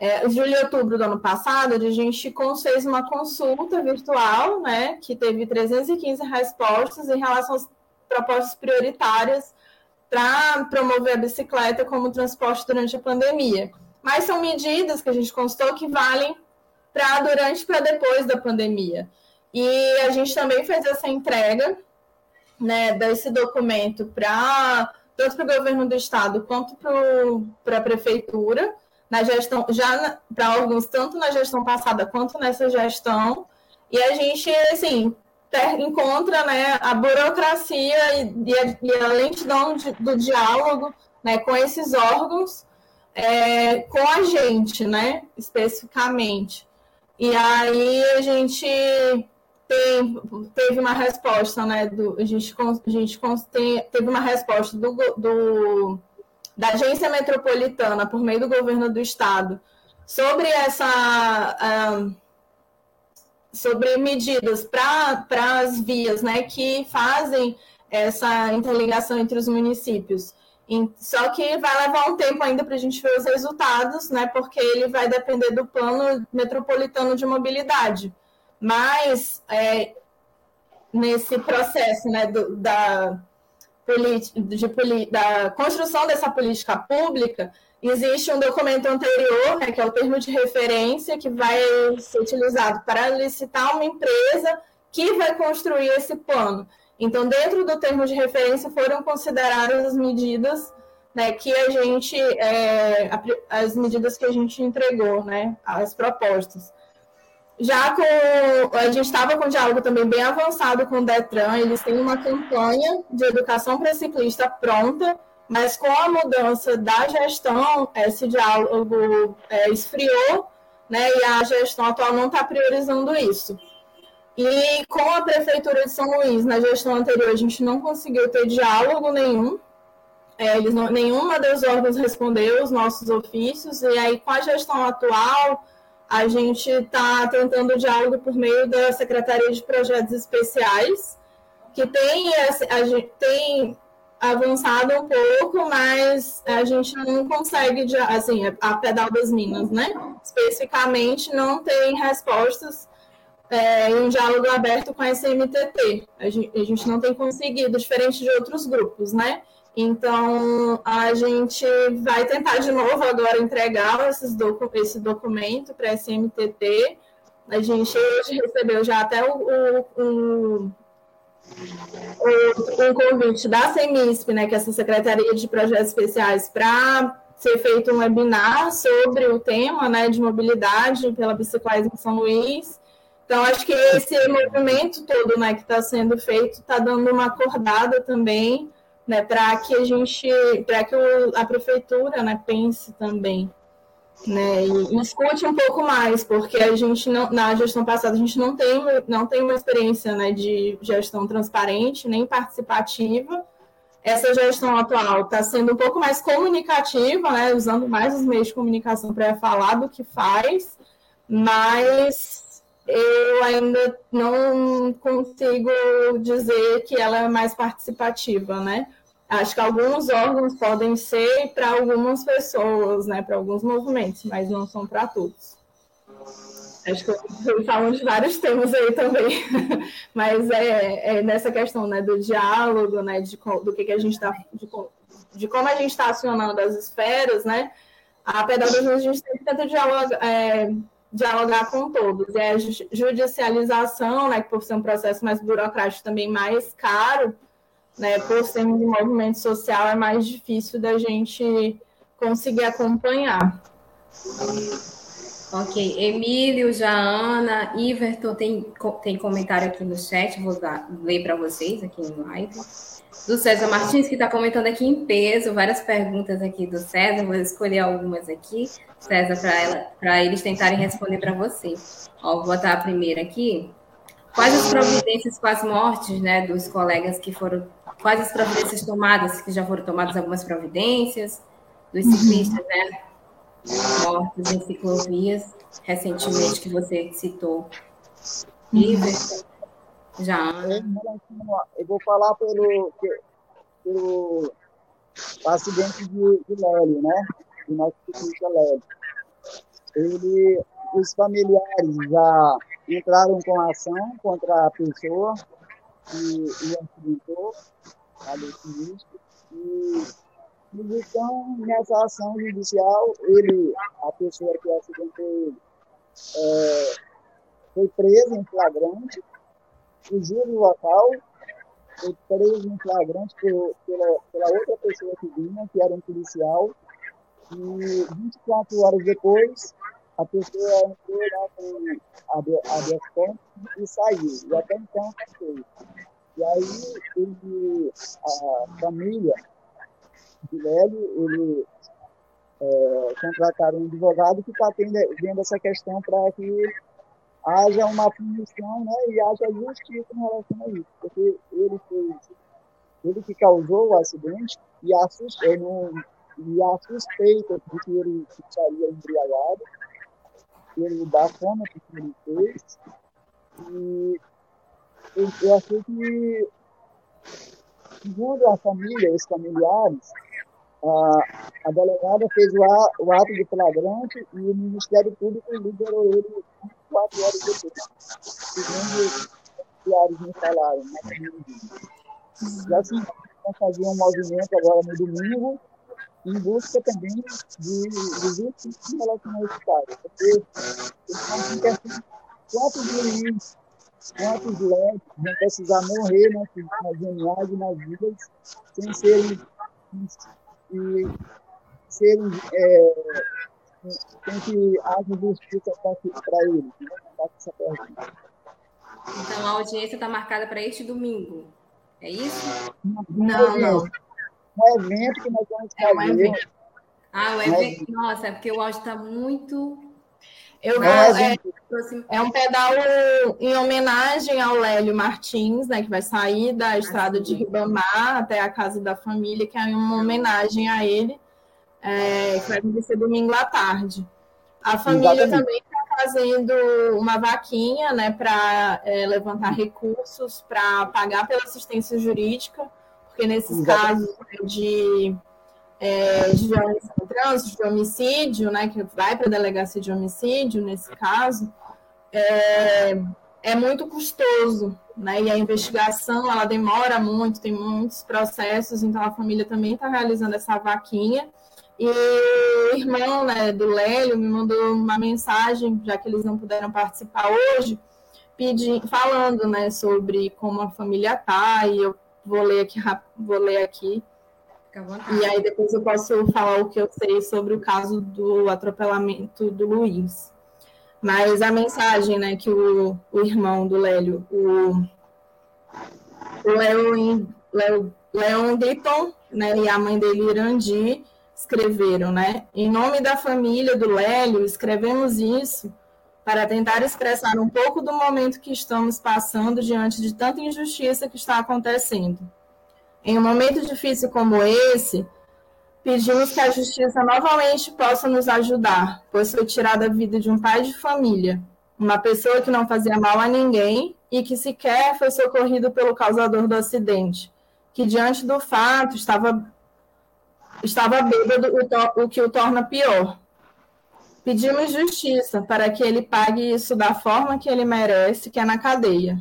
é, julho e outubro do ano passado, a gente fez uma consulta virtual, né, que teve 315 respostas em relação às propostas prioritárias para promover a bicicleta como transporte durante a pandemia. Mas são medidas que a gente consultou que valem para durante e para depois da pandemia. E a gente também fez essa entrega né, desse documento para tanto para o governo do estado quanto para a prefeitura na gestão, já para órgãos, tanto na gestão passada quanto nessa gestão, e a gente, assim, ter, encontra né, a burocracia e, e, a, e a lentidão de, do diálogo né, com esses órgãos, é, com a gente, né, especificamente. E aí a gente tem, teve uma resposta, né, do, a gente, a gente teve uma resposta do, do da agência metropolitana por meio do governo do estado sobre essa uh, sobre medidas para as vias né, que fazem essa interligação entre os municípios. Só que vai levar um tempo ainda para a gente ver os resultados, né? Porque ele vai depender do plano metropolitano de mobilidade. Mas é, nesse processo né, do, da, de, da construção dessa política pública, existe um documento anterior, né, que é o termo de referência, que vai ser utilizado para licitar uma empresa que vai construir esse plano. Então, dentro do termo de referência, foram consideradas as medidas né, que a gente, é, as medidas que a gente entregou, né, as propostas. Já com. A gente estava com um diálogo também bem avançado com o Detran, eles têm uma campanha de educação para ciclista pronta, mas com a mudança da gestão, esse diálogo é, esfriou, né, e a gestão atual não está priorizando isso. E com a Prefeitura de São Luís, na gestão anterior, a gente não conseguiu ter diálogo nenhum, é, eles não, nenhuma dos órgãos respondeu os nossos ofícios, e aí com a gestão atual a gente está tentando diálogo por meio da Secretaria de Projetos Especiais, que tem, a tem avançado um pouco, mas a gente não consegue, assim, a Pedal das Minas, né? Especificamente, não tem respostas é, em um diálogo aberto com a SMTT. A gente, a gente não tem conseguido, diferente de outros grupos, né? Então, a gente vai tentar de novo agora entregar esses docu esse documento para a SMTT. A gente hoje recebeu já até o, o, o, convite da CEMISP, né, que é essa Secretaria de Projetos Especiais, para ser feito um webinar sobre o tema né, de mobilidade pela bicicleta em São Luís. Então, acho que esse movimento todo né, que está sendo feito está dando uma acordada também né, para que a gente, para que o, a prefeitura, né, pense também, né, e escute um pouco mais, porque a gente não, na gestão passada a gente não tem, não tem uma experiência, né, de gestão transparente nem participativa. Essa gestão atual está sendo um pouco mais comunicativa, né, usando mais os meios de comunicação para falar do que faz, mas eu ainda não consigo dizer que ela é mais participativa, né? Acho que alguns órgãos podem ser para algumas pessoas, né, para alguns movimentos, mas não são para todos. Acho que eu falando de vários temas aí também, mas é, é, nessa questão né, do diálogo, né, de, do que, que a gente está, de como a gente está acionando as esferas, né? A pedagogia a gente sempre tenta dialogar, é, dialogar com todos. E a judicialização, né, que por ser um processo mais burocrático também mais caro, né, por sermos um movimento social, é mais difícil da gente conseguir acompanhar. Ok, Emílio, Jaana, Iverton tem, tem comentário aqui no chat, vou dar, ler para vocês aqui no live. Do César Martins, que está comentando aqui em peso, várias perguntas aqui do César, vou escolher algumas aqui, César, para eles tentarem responder para você. Ó, vou botar a primeira aqui. Quais as providências com as mortes né, dos colegas que foram. Quais as providências tomadas, que já foram tomadas algumas providências, dos ciclistas, né? mortos em ciclovias, recentemente, que você citou. Iverson, já. Eu vou falar pelo, pelo acidente de, de Lélio, né? Do nosso ciclista Lélio. Ele, os familiares já entraram com ação contra a pessoa que o acidentou, a sinistro, e então, nessa ação judicial, ele, a pessoa que acidentou ele, é, foi presa em flagrante, fugiu do local, foi preso em flagrante por, pela, pela outra pessoa que vinha, que era um policial, e 24 horas depois, a pessoa entrou lá com habeas corpus e saiu. E até então, foi. E aí, ele, a família Velho, ele é, contrataram um advogado que está vendo essa questão para que haja uma punição né, e haja justiça em relação a isso. Porque ele fez, ele que causou o acidente e a, não, e a suspeita de que ele estaria embriagado, ele dá forma que ele fez. E eu achei que, segundo a família, os familiares, a, a delegada fez o, a, o, ato de flagrante e o Ministério Público liberou ele 24 horas depois, segundo os diários me falaram. Né? E assim, fazer um movimento agora no domingo, em busca também de, de justiça em relação a esse caso. Porque eles estão assim, quantos juízes, quantos leves vão precisar morrer né, nas reuniões e nas vidas sem serem e serem, é, tem que haja justiça para eles. Né? Essa pergunta. Então a audiência está marcada para este domingo. É isso? Não, não. Um evento que nós vamos fazer. É um evento. Ah, o evento. Nossa, é porque o áudio está muito eu vou, é, é, um pedal em homenagem ao Lélio Martins, né, que vai sair da estrada de Ribamar até a casa da família, que é uma homenagem a ele, é, que vai acontecer domingo à tarde. A família Exatamente. também está fazendo uma vaquinha né, para é, levantar recursos para pagar pela assistência jurídica, porque nesses Exatamente. casos de é, de violência no trânsito, de homicídio, né, que vai para a delegacia de homicídio, nesse caso, é, é muito custoso, né, e a investigação, ela demora muito, tem muitos processos, então a família também está realizando essa vaquinha, e o irmão né, do Lélio me mandou uma mensagem, já que eles não puderam participar hoje, pedindo, falando né, sobre como a família está, e eu vou ler aqui, vou ler aqui e aí depois eu posso falar o que eu sei sobre o caso do atropelamento do Luiz. Mas a mensagem né, que o, o irmão do Lélio, o, o Leon, Leon, Leon Ditton, né, e a mãe dele, Irandi, escreveram, né? Em nome da família do Lélio, escrevemos isso para tentar expressar um pouco do momento que estamos passando diante de tanta injustiça que está acontecendo. Em um momento difícil como esse, pedimos que a justiça novamente possa nos ajudar, pois foi tirada a vida de um pai de família, uma pessoa que não fazia mal a ninguém e que sequer foi socorrido pelo causador do acidente, que diante do fato estava estava bêbado, o, que o torna pior. Pedimos justiça para que ele pague isso da forma que ele merece, que é na cadeia.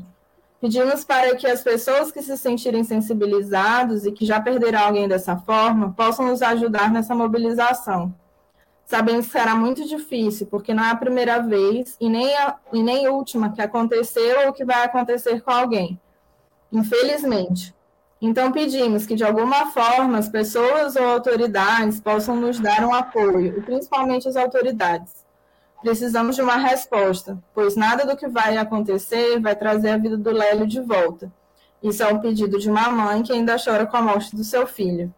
Pedimos para que as pessoas que se sentirem sensibilizados e que já perderam alguém dessa forma possam nos ajudar nessa mobilização. Sabemos que será muito difícil, porque não é a primeira vez e nem a e nem última que aconteceu ou que vai acontecer com alguém. Infelizmente. Então, pedimos que, de alguma forma, as pessoas ou autoridades possam nos dar um apoio, e principalmente as autoridades. Precisamos de uma resposta, pois nada do que vai acontecer vai trazer a vida do Lélio de volta. Isso é um pedido de uma mãe que ainda chora com a morte do seu filho.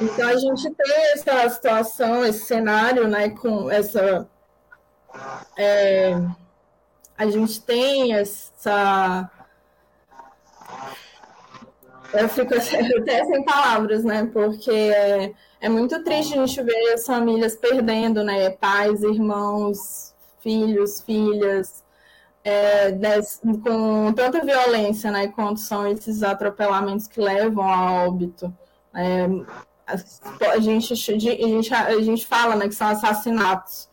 Então a gente tem essa situação, esse cenário, né, com essa. É, a gente tem essa. Eu fico até sem palavras, né? Porque é, muito triste a gente ver as famílias perdendo, né? Pais, irmãos, filhos, filhas, é, des, com tanta violência, né? Quanto são esses atropelamentos que levam a óbito. É, a, gente, a, gente, a gente fala né, que são assassinatos.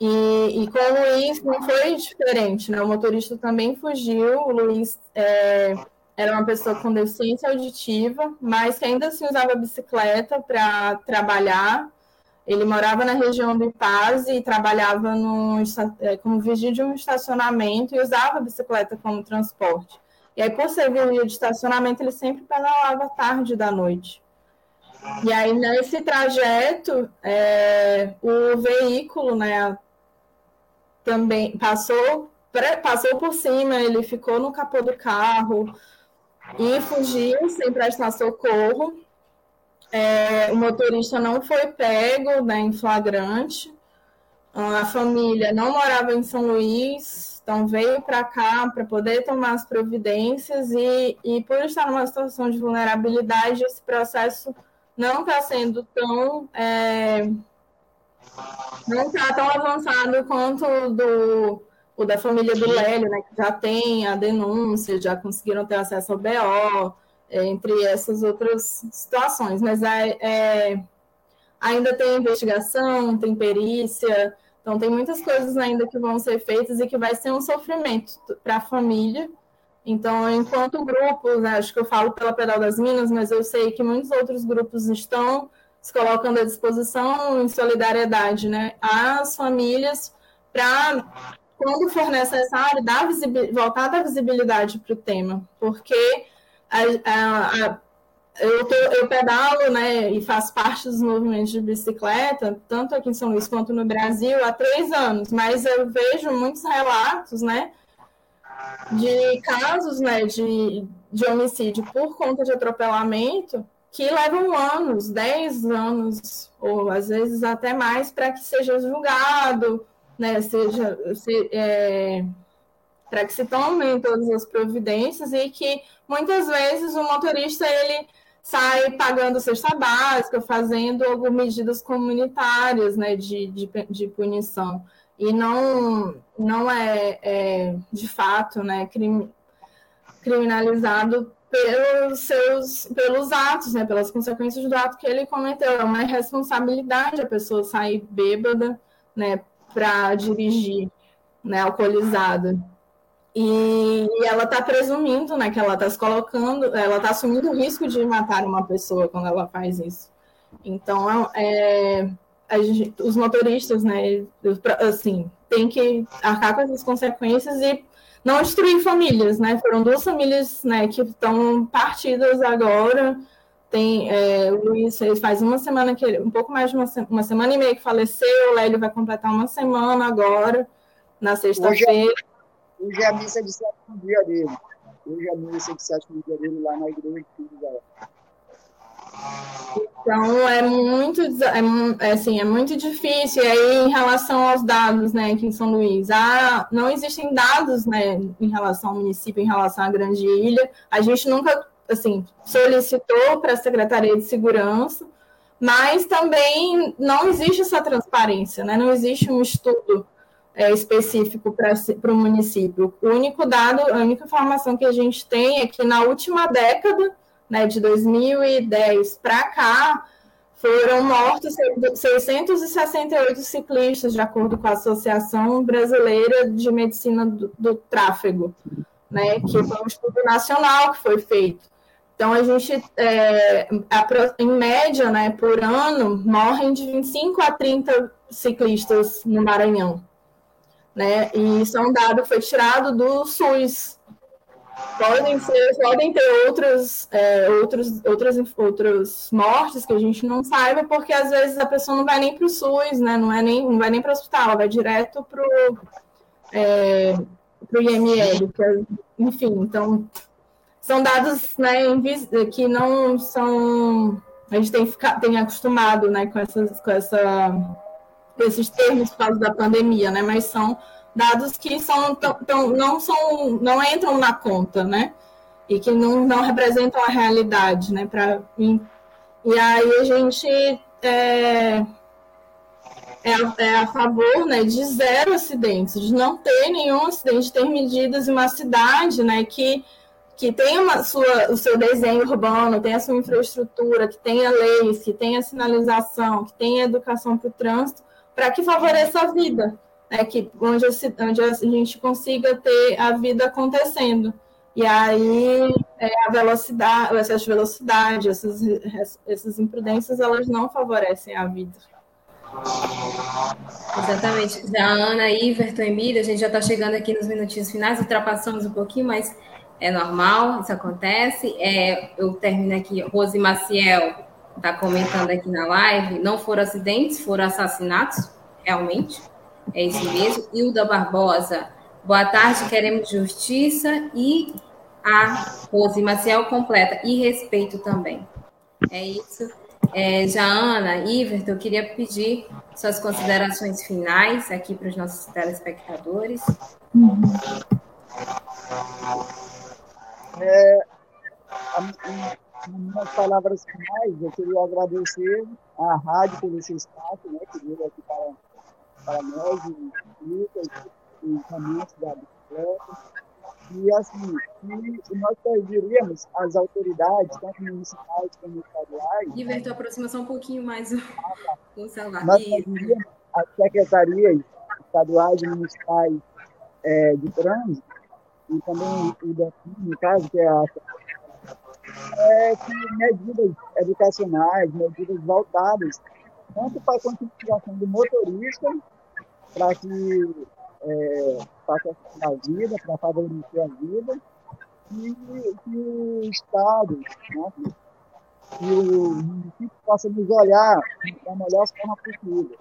E, e com o Luiz não foi diferente, né? O motorista também fugiu, o Luiz é, era uma pessoa com deficiência auditiva, mas que ainda assim usava bicicleta para trabalhar. Ele morava na região do Ipaz e trabalhava no, é, como vigia de um estacionamento e usava a bicicleta como transporte. E aí, por ser via de estacionamento, ele sempre pedalava tarde da noite. E aí, nesse trajeto, é, o veículo, né, também passou, passou por cima, ele ficou no capô do carro, e fugiu sem prestar socorro. É, o motorista não foi pego né, em flagrante. A família não morava em São Luís, então veio para cá para poder tomar as providências e, e por estar numa situação de vulnerabilidade, esse processo não está sendo tão é, não está tão avançado quanto do o da família do Lélio, né, que já tem a denúncia, já conseguiram ter acesso ao BO, é, entre essas outras situações. Mas é, ainda tem investigação, tem perícia, então tem muitas coisas ainda que vão ser feitas e que vai ser um sofrimento para a família. Então, enquanto grupos, né, acho que eu falo pela Pedal das Minas, mas eu sei que muitos outros grupos estão se colocando à disposição em solidariedade né, às famílias para quando for necessário, dar voltar a dar visibilidade para o tema, porque a, a, a, eu, tô, eu pedalo né, e faço parte dos movimentos de bicicleta, tanto aqui em São Luís quanto no Brasil, há três anos, mas eu vejo muitos relatos né, de casos né, de, de homicídio por conta de atropelamento que levam anos, dez anos, ou às vezes até mais, para que seja julgado né, seja se, é, para que se tomem todas as providências e que muitas vezes o motorista ele sai pagando cesta básica, fazendo algumas medidas comunitárias né, de, de, de punição. E não, não é, é de fato né, crim, criminalizado pelos seus pelos atos, né, pelas consequências do ato que ele cometeu. É uma responsabilidade a pessoa sair bêbada, né, para dirigir, né, alcoolizada. E, e ela está presumindo, né, que ela está se colocando, ela está assumindo o risco de matar uma pessoa quando ela faz isso. Então, é, gente, os motoristas, né, assim, tem que arcar com essas consequências e não destruir famílias, né? Foram duas famílias, né, que estão partidas agora tem é, o Luiz faz uma semana que um pouco mais de uma, uma semana e meia que faleceu, o Lélio vai completar uma semana agora, na sexta-feira. Hoje, é, hoje, é a missa de sétimo dia dele. Hoje é a missa de sétimo dia dele lá na igreja de. Então é muito, é, é, assim, é muito difícil. E aí, em relação aos dados, né, aqui em São Luís, ah, não existem dados, né, em relação ao município, em relação à Grande Ilha. A gente nunca assim, solicitou para a Secretaria de Segurança, mas também não existe essa transparência, né? não existe um estudo é, específico para o município. O único dado, a única informação que a gente tem é que na última década, né, de 2010 para cá, foram mortos 668 ciclistas, de acordo com a Associação Brasileira de Medicina do, do Tráfego, né, que foi um estudo nacional que foi feito. Então, a gente, é, em média, né, por ano, morrem de 25 a 30 ciclistas no Maranhão. Né? E isso é um dado que foi tirado do SUS, podem ser, podem ter outras, é, outros, outras, outras mortes que a gente não saiba, porque às vezes a pessoa não vai nem para o SUS, né? Não, é nem, não vai nem para o hospital, vai direto para o é, IML, que é, enfim, então são dados né, que não são. A gente tem, tem acostumado né, com, essas, com essa, esses termos por causa da pandemia, né? Mas são dados que são, tão, não, são, não entram na conta, né? E que não, não representam a realidade, né? Pra, e, e aí a gente é, é, é, a favor né, de zero acidentes, de não ter nenhum acidente, ter medidas em uma cidade né, que, que tenha uma sua, o seu desenho urbano, tenha a sua infraestrutura, que tenha leis, que tenha sinalização, que tenha educação para o trânsito, para que favoreça a vida né, que, onde, onde a gente consiga ter a vida acontecendo. E aí é, a velocidade, o excesso de velocidade, essas, essas imprudências, elas não favorecem a vida. Exatamente. Já a Ana, Iverton, Emília, a gente já está chegando aqui nos minutinhos finais, ultrapassamos um pouquinho, mas é normal, isso acontece. É, eu termino aqui, Rose Maciel está comentando aqui na live, não foram acidentes, foram assassinatos, realmente. É isso mesmo. Hilda Barbosa, boa tarde, queremos justiça e a Rose Maciel completa, e respeito também. É isso. É, já Ana, Iverton, eu queria pedir suas considerações finais aqui para os nossos telespectadores. É, minhas palavras finais, eu queria agradecer à rádio por esse espaço, né, que veio aqui para para nós, Lucas, os caminhos da bicicleta. E assim, e nós pediríamos às autoridades, tanto municipais como estaduais. Iverto, aproxima só um pouquinho mais o, o celular. Nós pediríamos às secretarias estaduais e municipais é, de trânsito, e também o da no caso, que é a é, que medidas educacionais, medidas voltadas tanto para a conscientização do motorista para que é, faça a vida, para favorecer a vida, e que o Estado, né, que o município possa nos olhar da melhor forma possível.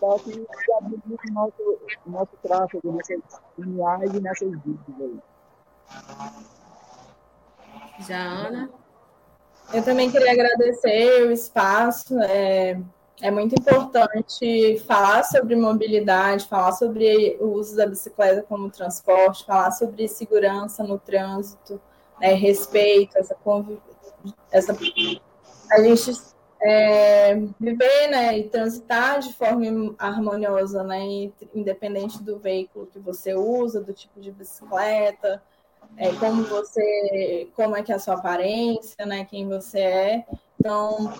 Para que o nosso, nosso tráfego nessas lineares e nessas vidas aí. Já, Ana? Eu também queria agradecer o espaço. É, é muito importante falar sobre mobilidade, falar sobre o uso da bicicleta como transporte, falar sobre segurança no trânsito, né, respeito, essa, essa a gente é, viver né, e transitar de forma harmoniosa, né, independente do veículo que você usa, do tipo de bicicleta, é, como você, como é que é a sua aparência, né, quem você é. Então,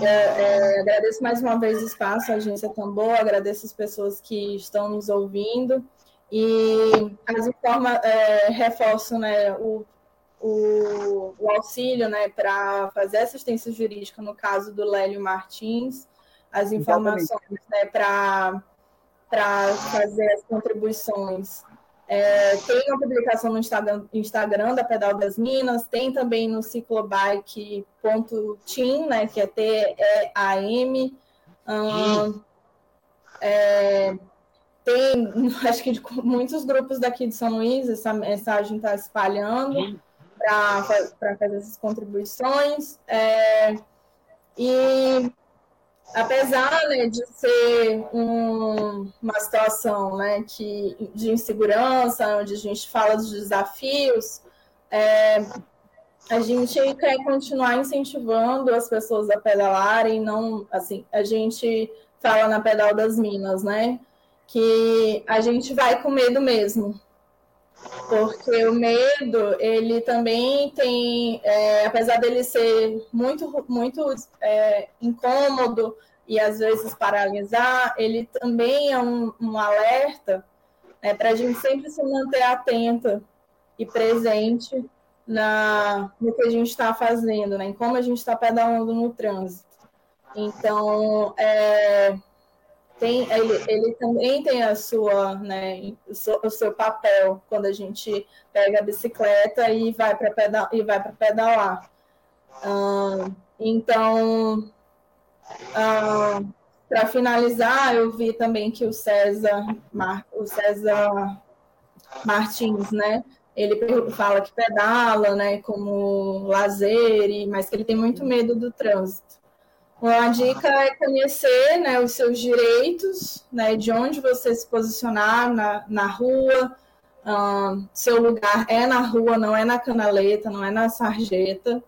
é, é, agradeço mais uma vez o espaço, a agência Tambor, agradeço as pessoas que estão nos ouvindo e as informa, é, reforço né, o, o, o auxílio né, para fazer assistência jurídica no caso do Lélio Martins, as informações né, para fazer as contribuições. É, tem uma publicação no Instagram, Instagram, da Pedal das Minas, tem também no ciclobike.team, né, que é T-E-A-M. Um, é, tem, acho que de muitos grupos daqui de São Luís, essa mensagem está espalhando para fazer essas contribuições. É, e apesar né, de ser um, uma situação né, que, de insegurança, onde a gente fala dos desafios, é, a gente quer continuar incentivando as pessoas a pedalarem, não assim, a gente fala na pedal das minas, né? Que a gente vai com medo mesmo. Porque o medo ele também tem, é, apesar dele ser muito muito é, incômodo e às vezes paralisar, ele também é um, um alerta é, para a gente sempre se manter atenta e presente na, no que a gente está fazendo, né, em como a gente está pedalando no trânsito. Então, é, tem, ele, ele, também tem a sua, né, o seu, o, seu, papel quando a gente pega a bicicleta e vai para pedal, e vai pedalar. Ah, então, ah, para finalizar, eu vi também que o César, o César Martins, né, ele fala que pedala, né, como lazer, mas que ele tem muito medo do trânsito. Uma dica é conhecer né, os seus direitos, né, de onde você se posicionar na, na rua. Seu lugar é na rua, não é na canaleta, não é na sarjeta.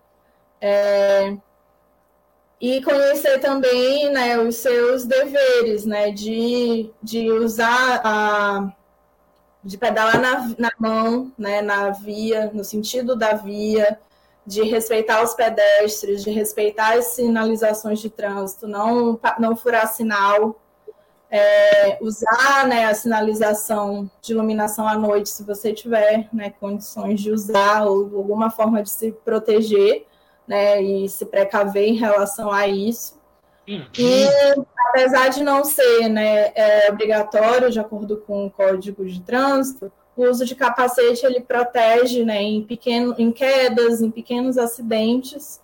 É, e conhecer também né, os seus deveres, né, de, de usar a. de pedalar na, na mão, né, na via, no sentido da via, de respeitar os pedestres, de respeitar as sinalizações de trânsito, não, não furar sinal, é, usar né, a sinalização de iluminação à noite, se você tiver né, condições de usar ou alguma forma de se proteger né, e se precaver em relação a isso. Uhum. E apesar de não ser né, é, obrigatório, de acordo com o Código de Trânsito, o uso de capacete ele protege né, em, pequeno, em quedas, em pequenos acidentes,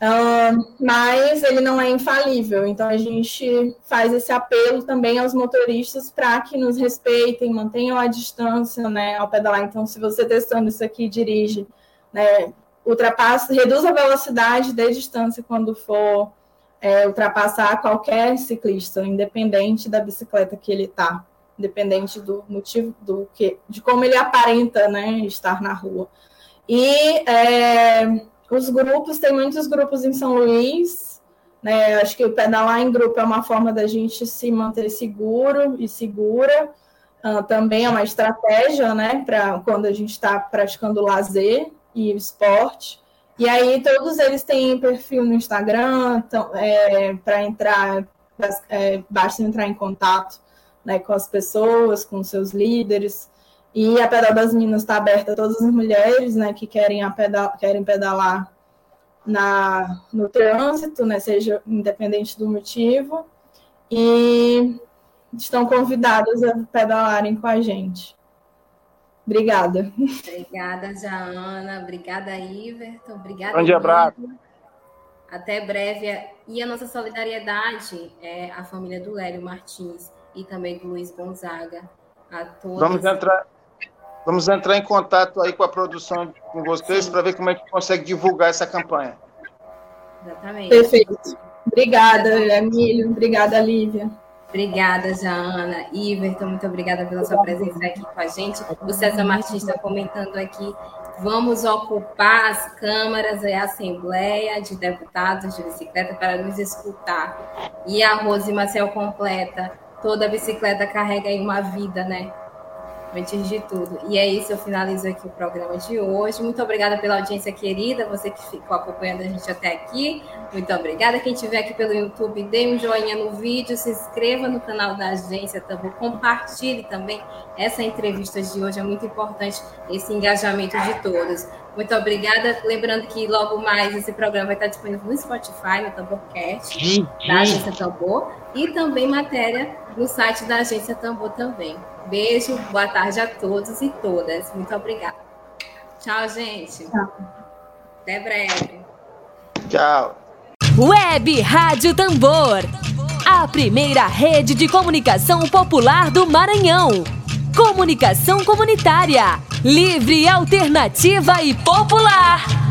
uh, mas ele não é infalível. Então a gente faz esse apelo também aos motoristas para que nos respeitem, mantenham a distância né, ao pedalar. Então, se você testando isso aqui dirige, né, ultrapassa, reduz a velocidade de distância quando for é, ultrapassar qualquer ciclista, independente da bicicleta que ele está independente do motivo do que, de como ele aparenta, né, estar na rua. E é, os grupos, tem muitos grupos em São Luís, né, acho que o pedalar em grupo é uma forma da gente se manter seguro e segura, uh, também é uma estratégia, né, para quando a gente está praticando lazer e esporte. E aí todos eles têm perfil no Instagram, então, é, para entrar, é, basta entrar em contato né, com as pessoas, com seus líderes. E a Pedal das Minas está aberta a todas as mulheres né, que querem, pedal, querem pedalar na, no trânsito, né, seja independente do motivo, e estão convidadas a pedalarem com a gente. Obrigada. Obrigada, Jaana. Obrigada, Iverton. Obrigada. Grande abraço. Até breve. E a nossa solidariedade é a família do Lélio Martins e também do Luiz Gonzaga. A todos. Vamos entrar, vamos entrar em contato aí com a produção com vocês para ver como é que consegue divulgar essa campanha. Exatamente. Perfeito. Obrigada, Emílio. Obrigada, Lívia. Obrigada, Jana. Iverton, muito obrigada pela sua presença aqui com a gente. O César Martins está comentando aqui. Vamos ocupar as câmaras e a Assembleia de Deputados de Bicicleta para nos escutar. E a Rose Marcel completa toda bicicleta carrega aí uma vida, né? Antes de tudo. E é isso, eu finalizo aqui o programa de hoje. Muito obrigada pela audiência querida, você que ficou acompanhando a gente até aqui. Muito obrigada. Quem estiver aqui pelo YouTube, dê um joinha no vídeo, se inscreva no canal da agência também, compartilhe também essa entrevista de hoje. É muito importante esse engajamento de todos. Muito obrigada. Lembrando que logo mais esse programa vai estar disponível no Spotify, no Tamborcast, da Agência Tambor, e também matéria no site da Agência Tambor também. Beijo, boa tarde a todos e todas. Muito obrigada. Tchau, gente. Tchau. Até breve. Tchau. Web Rádio Tambor. A primeira rede de comunicação popular do Maranhão. Comunicação comunitária. Livre, alternativa e popular.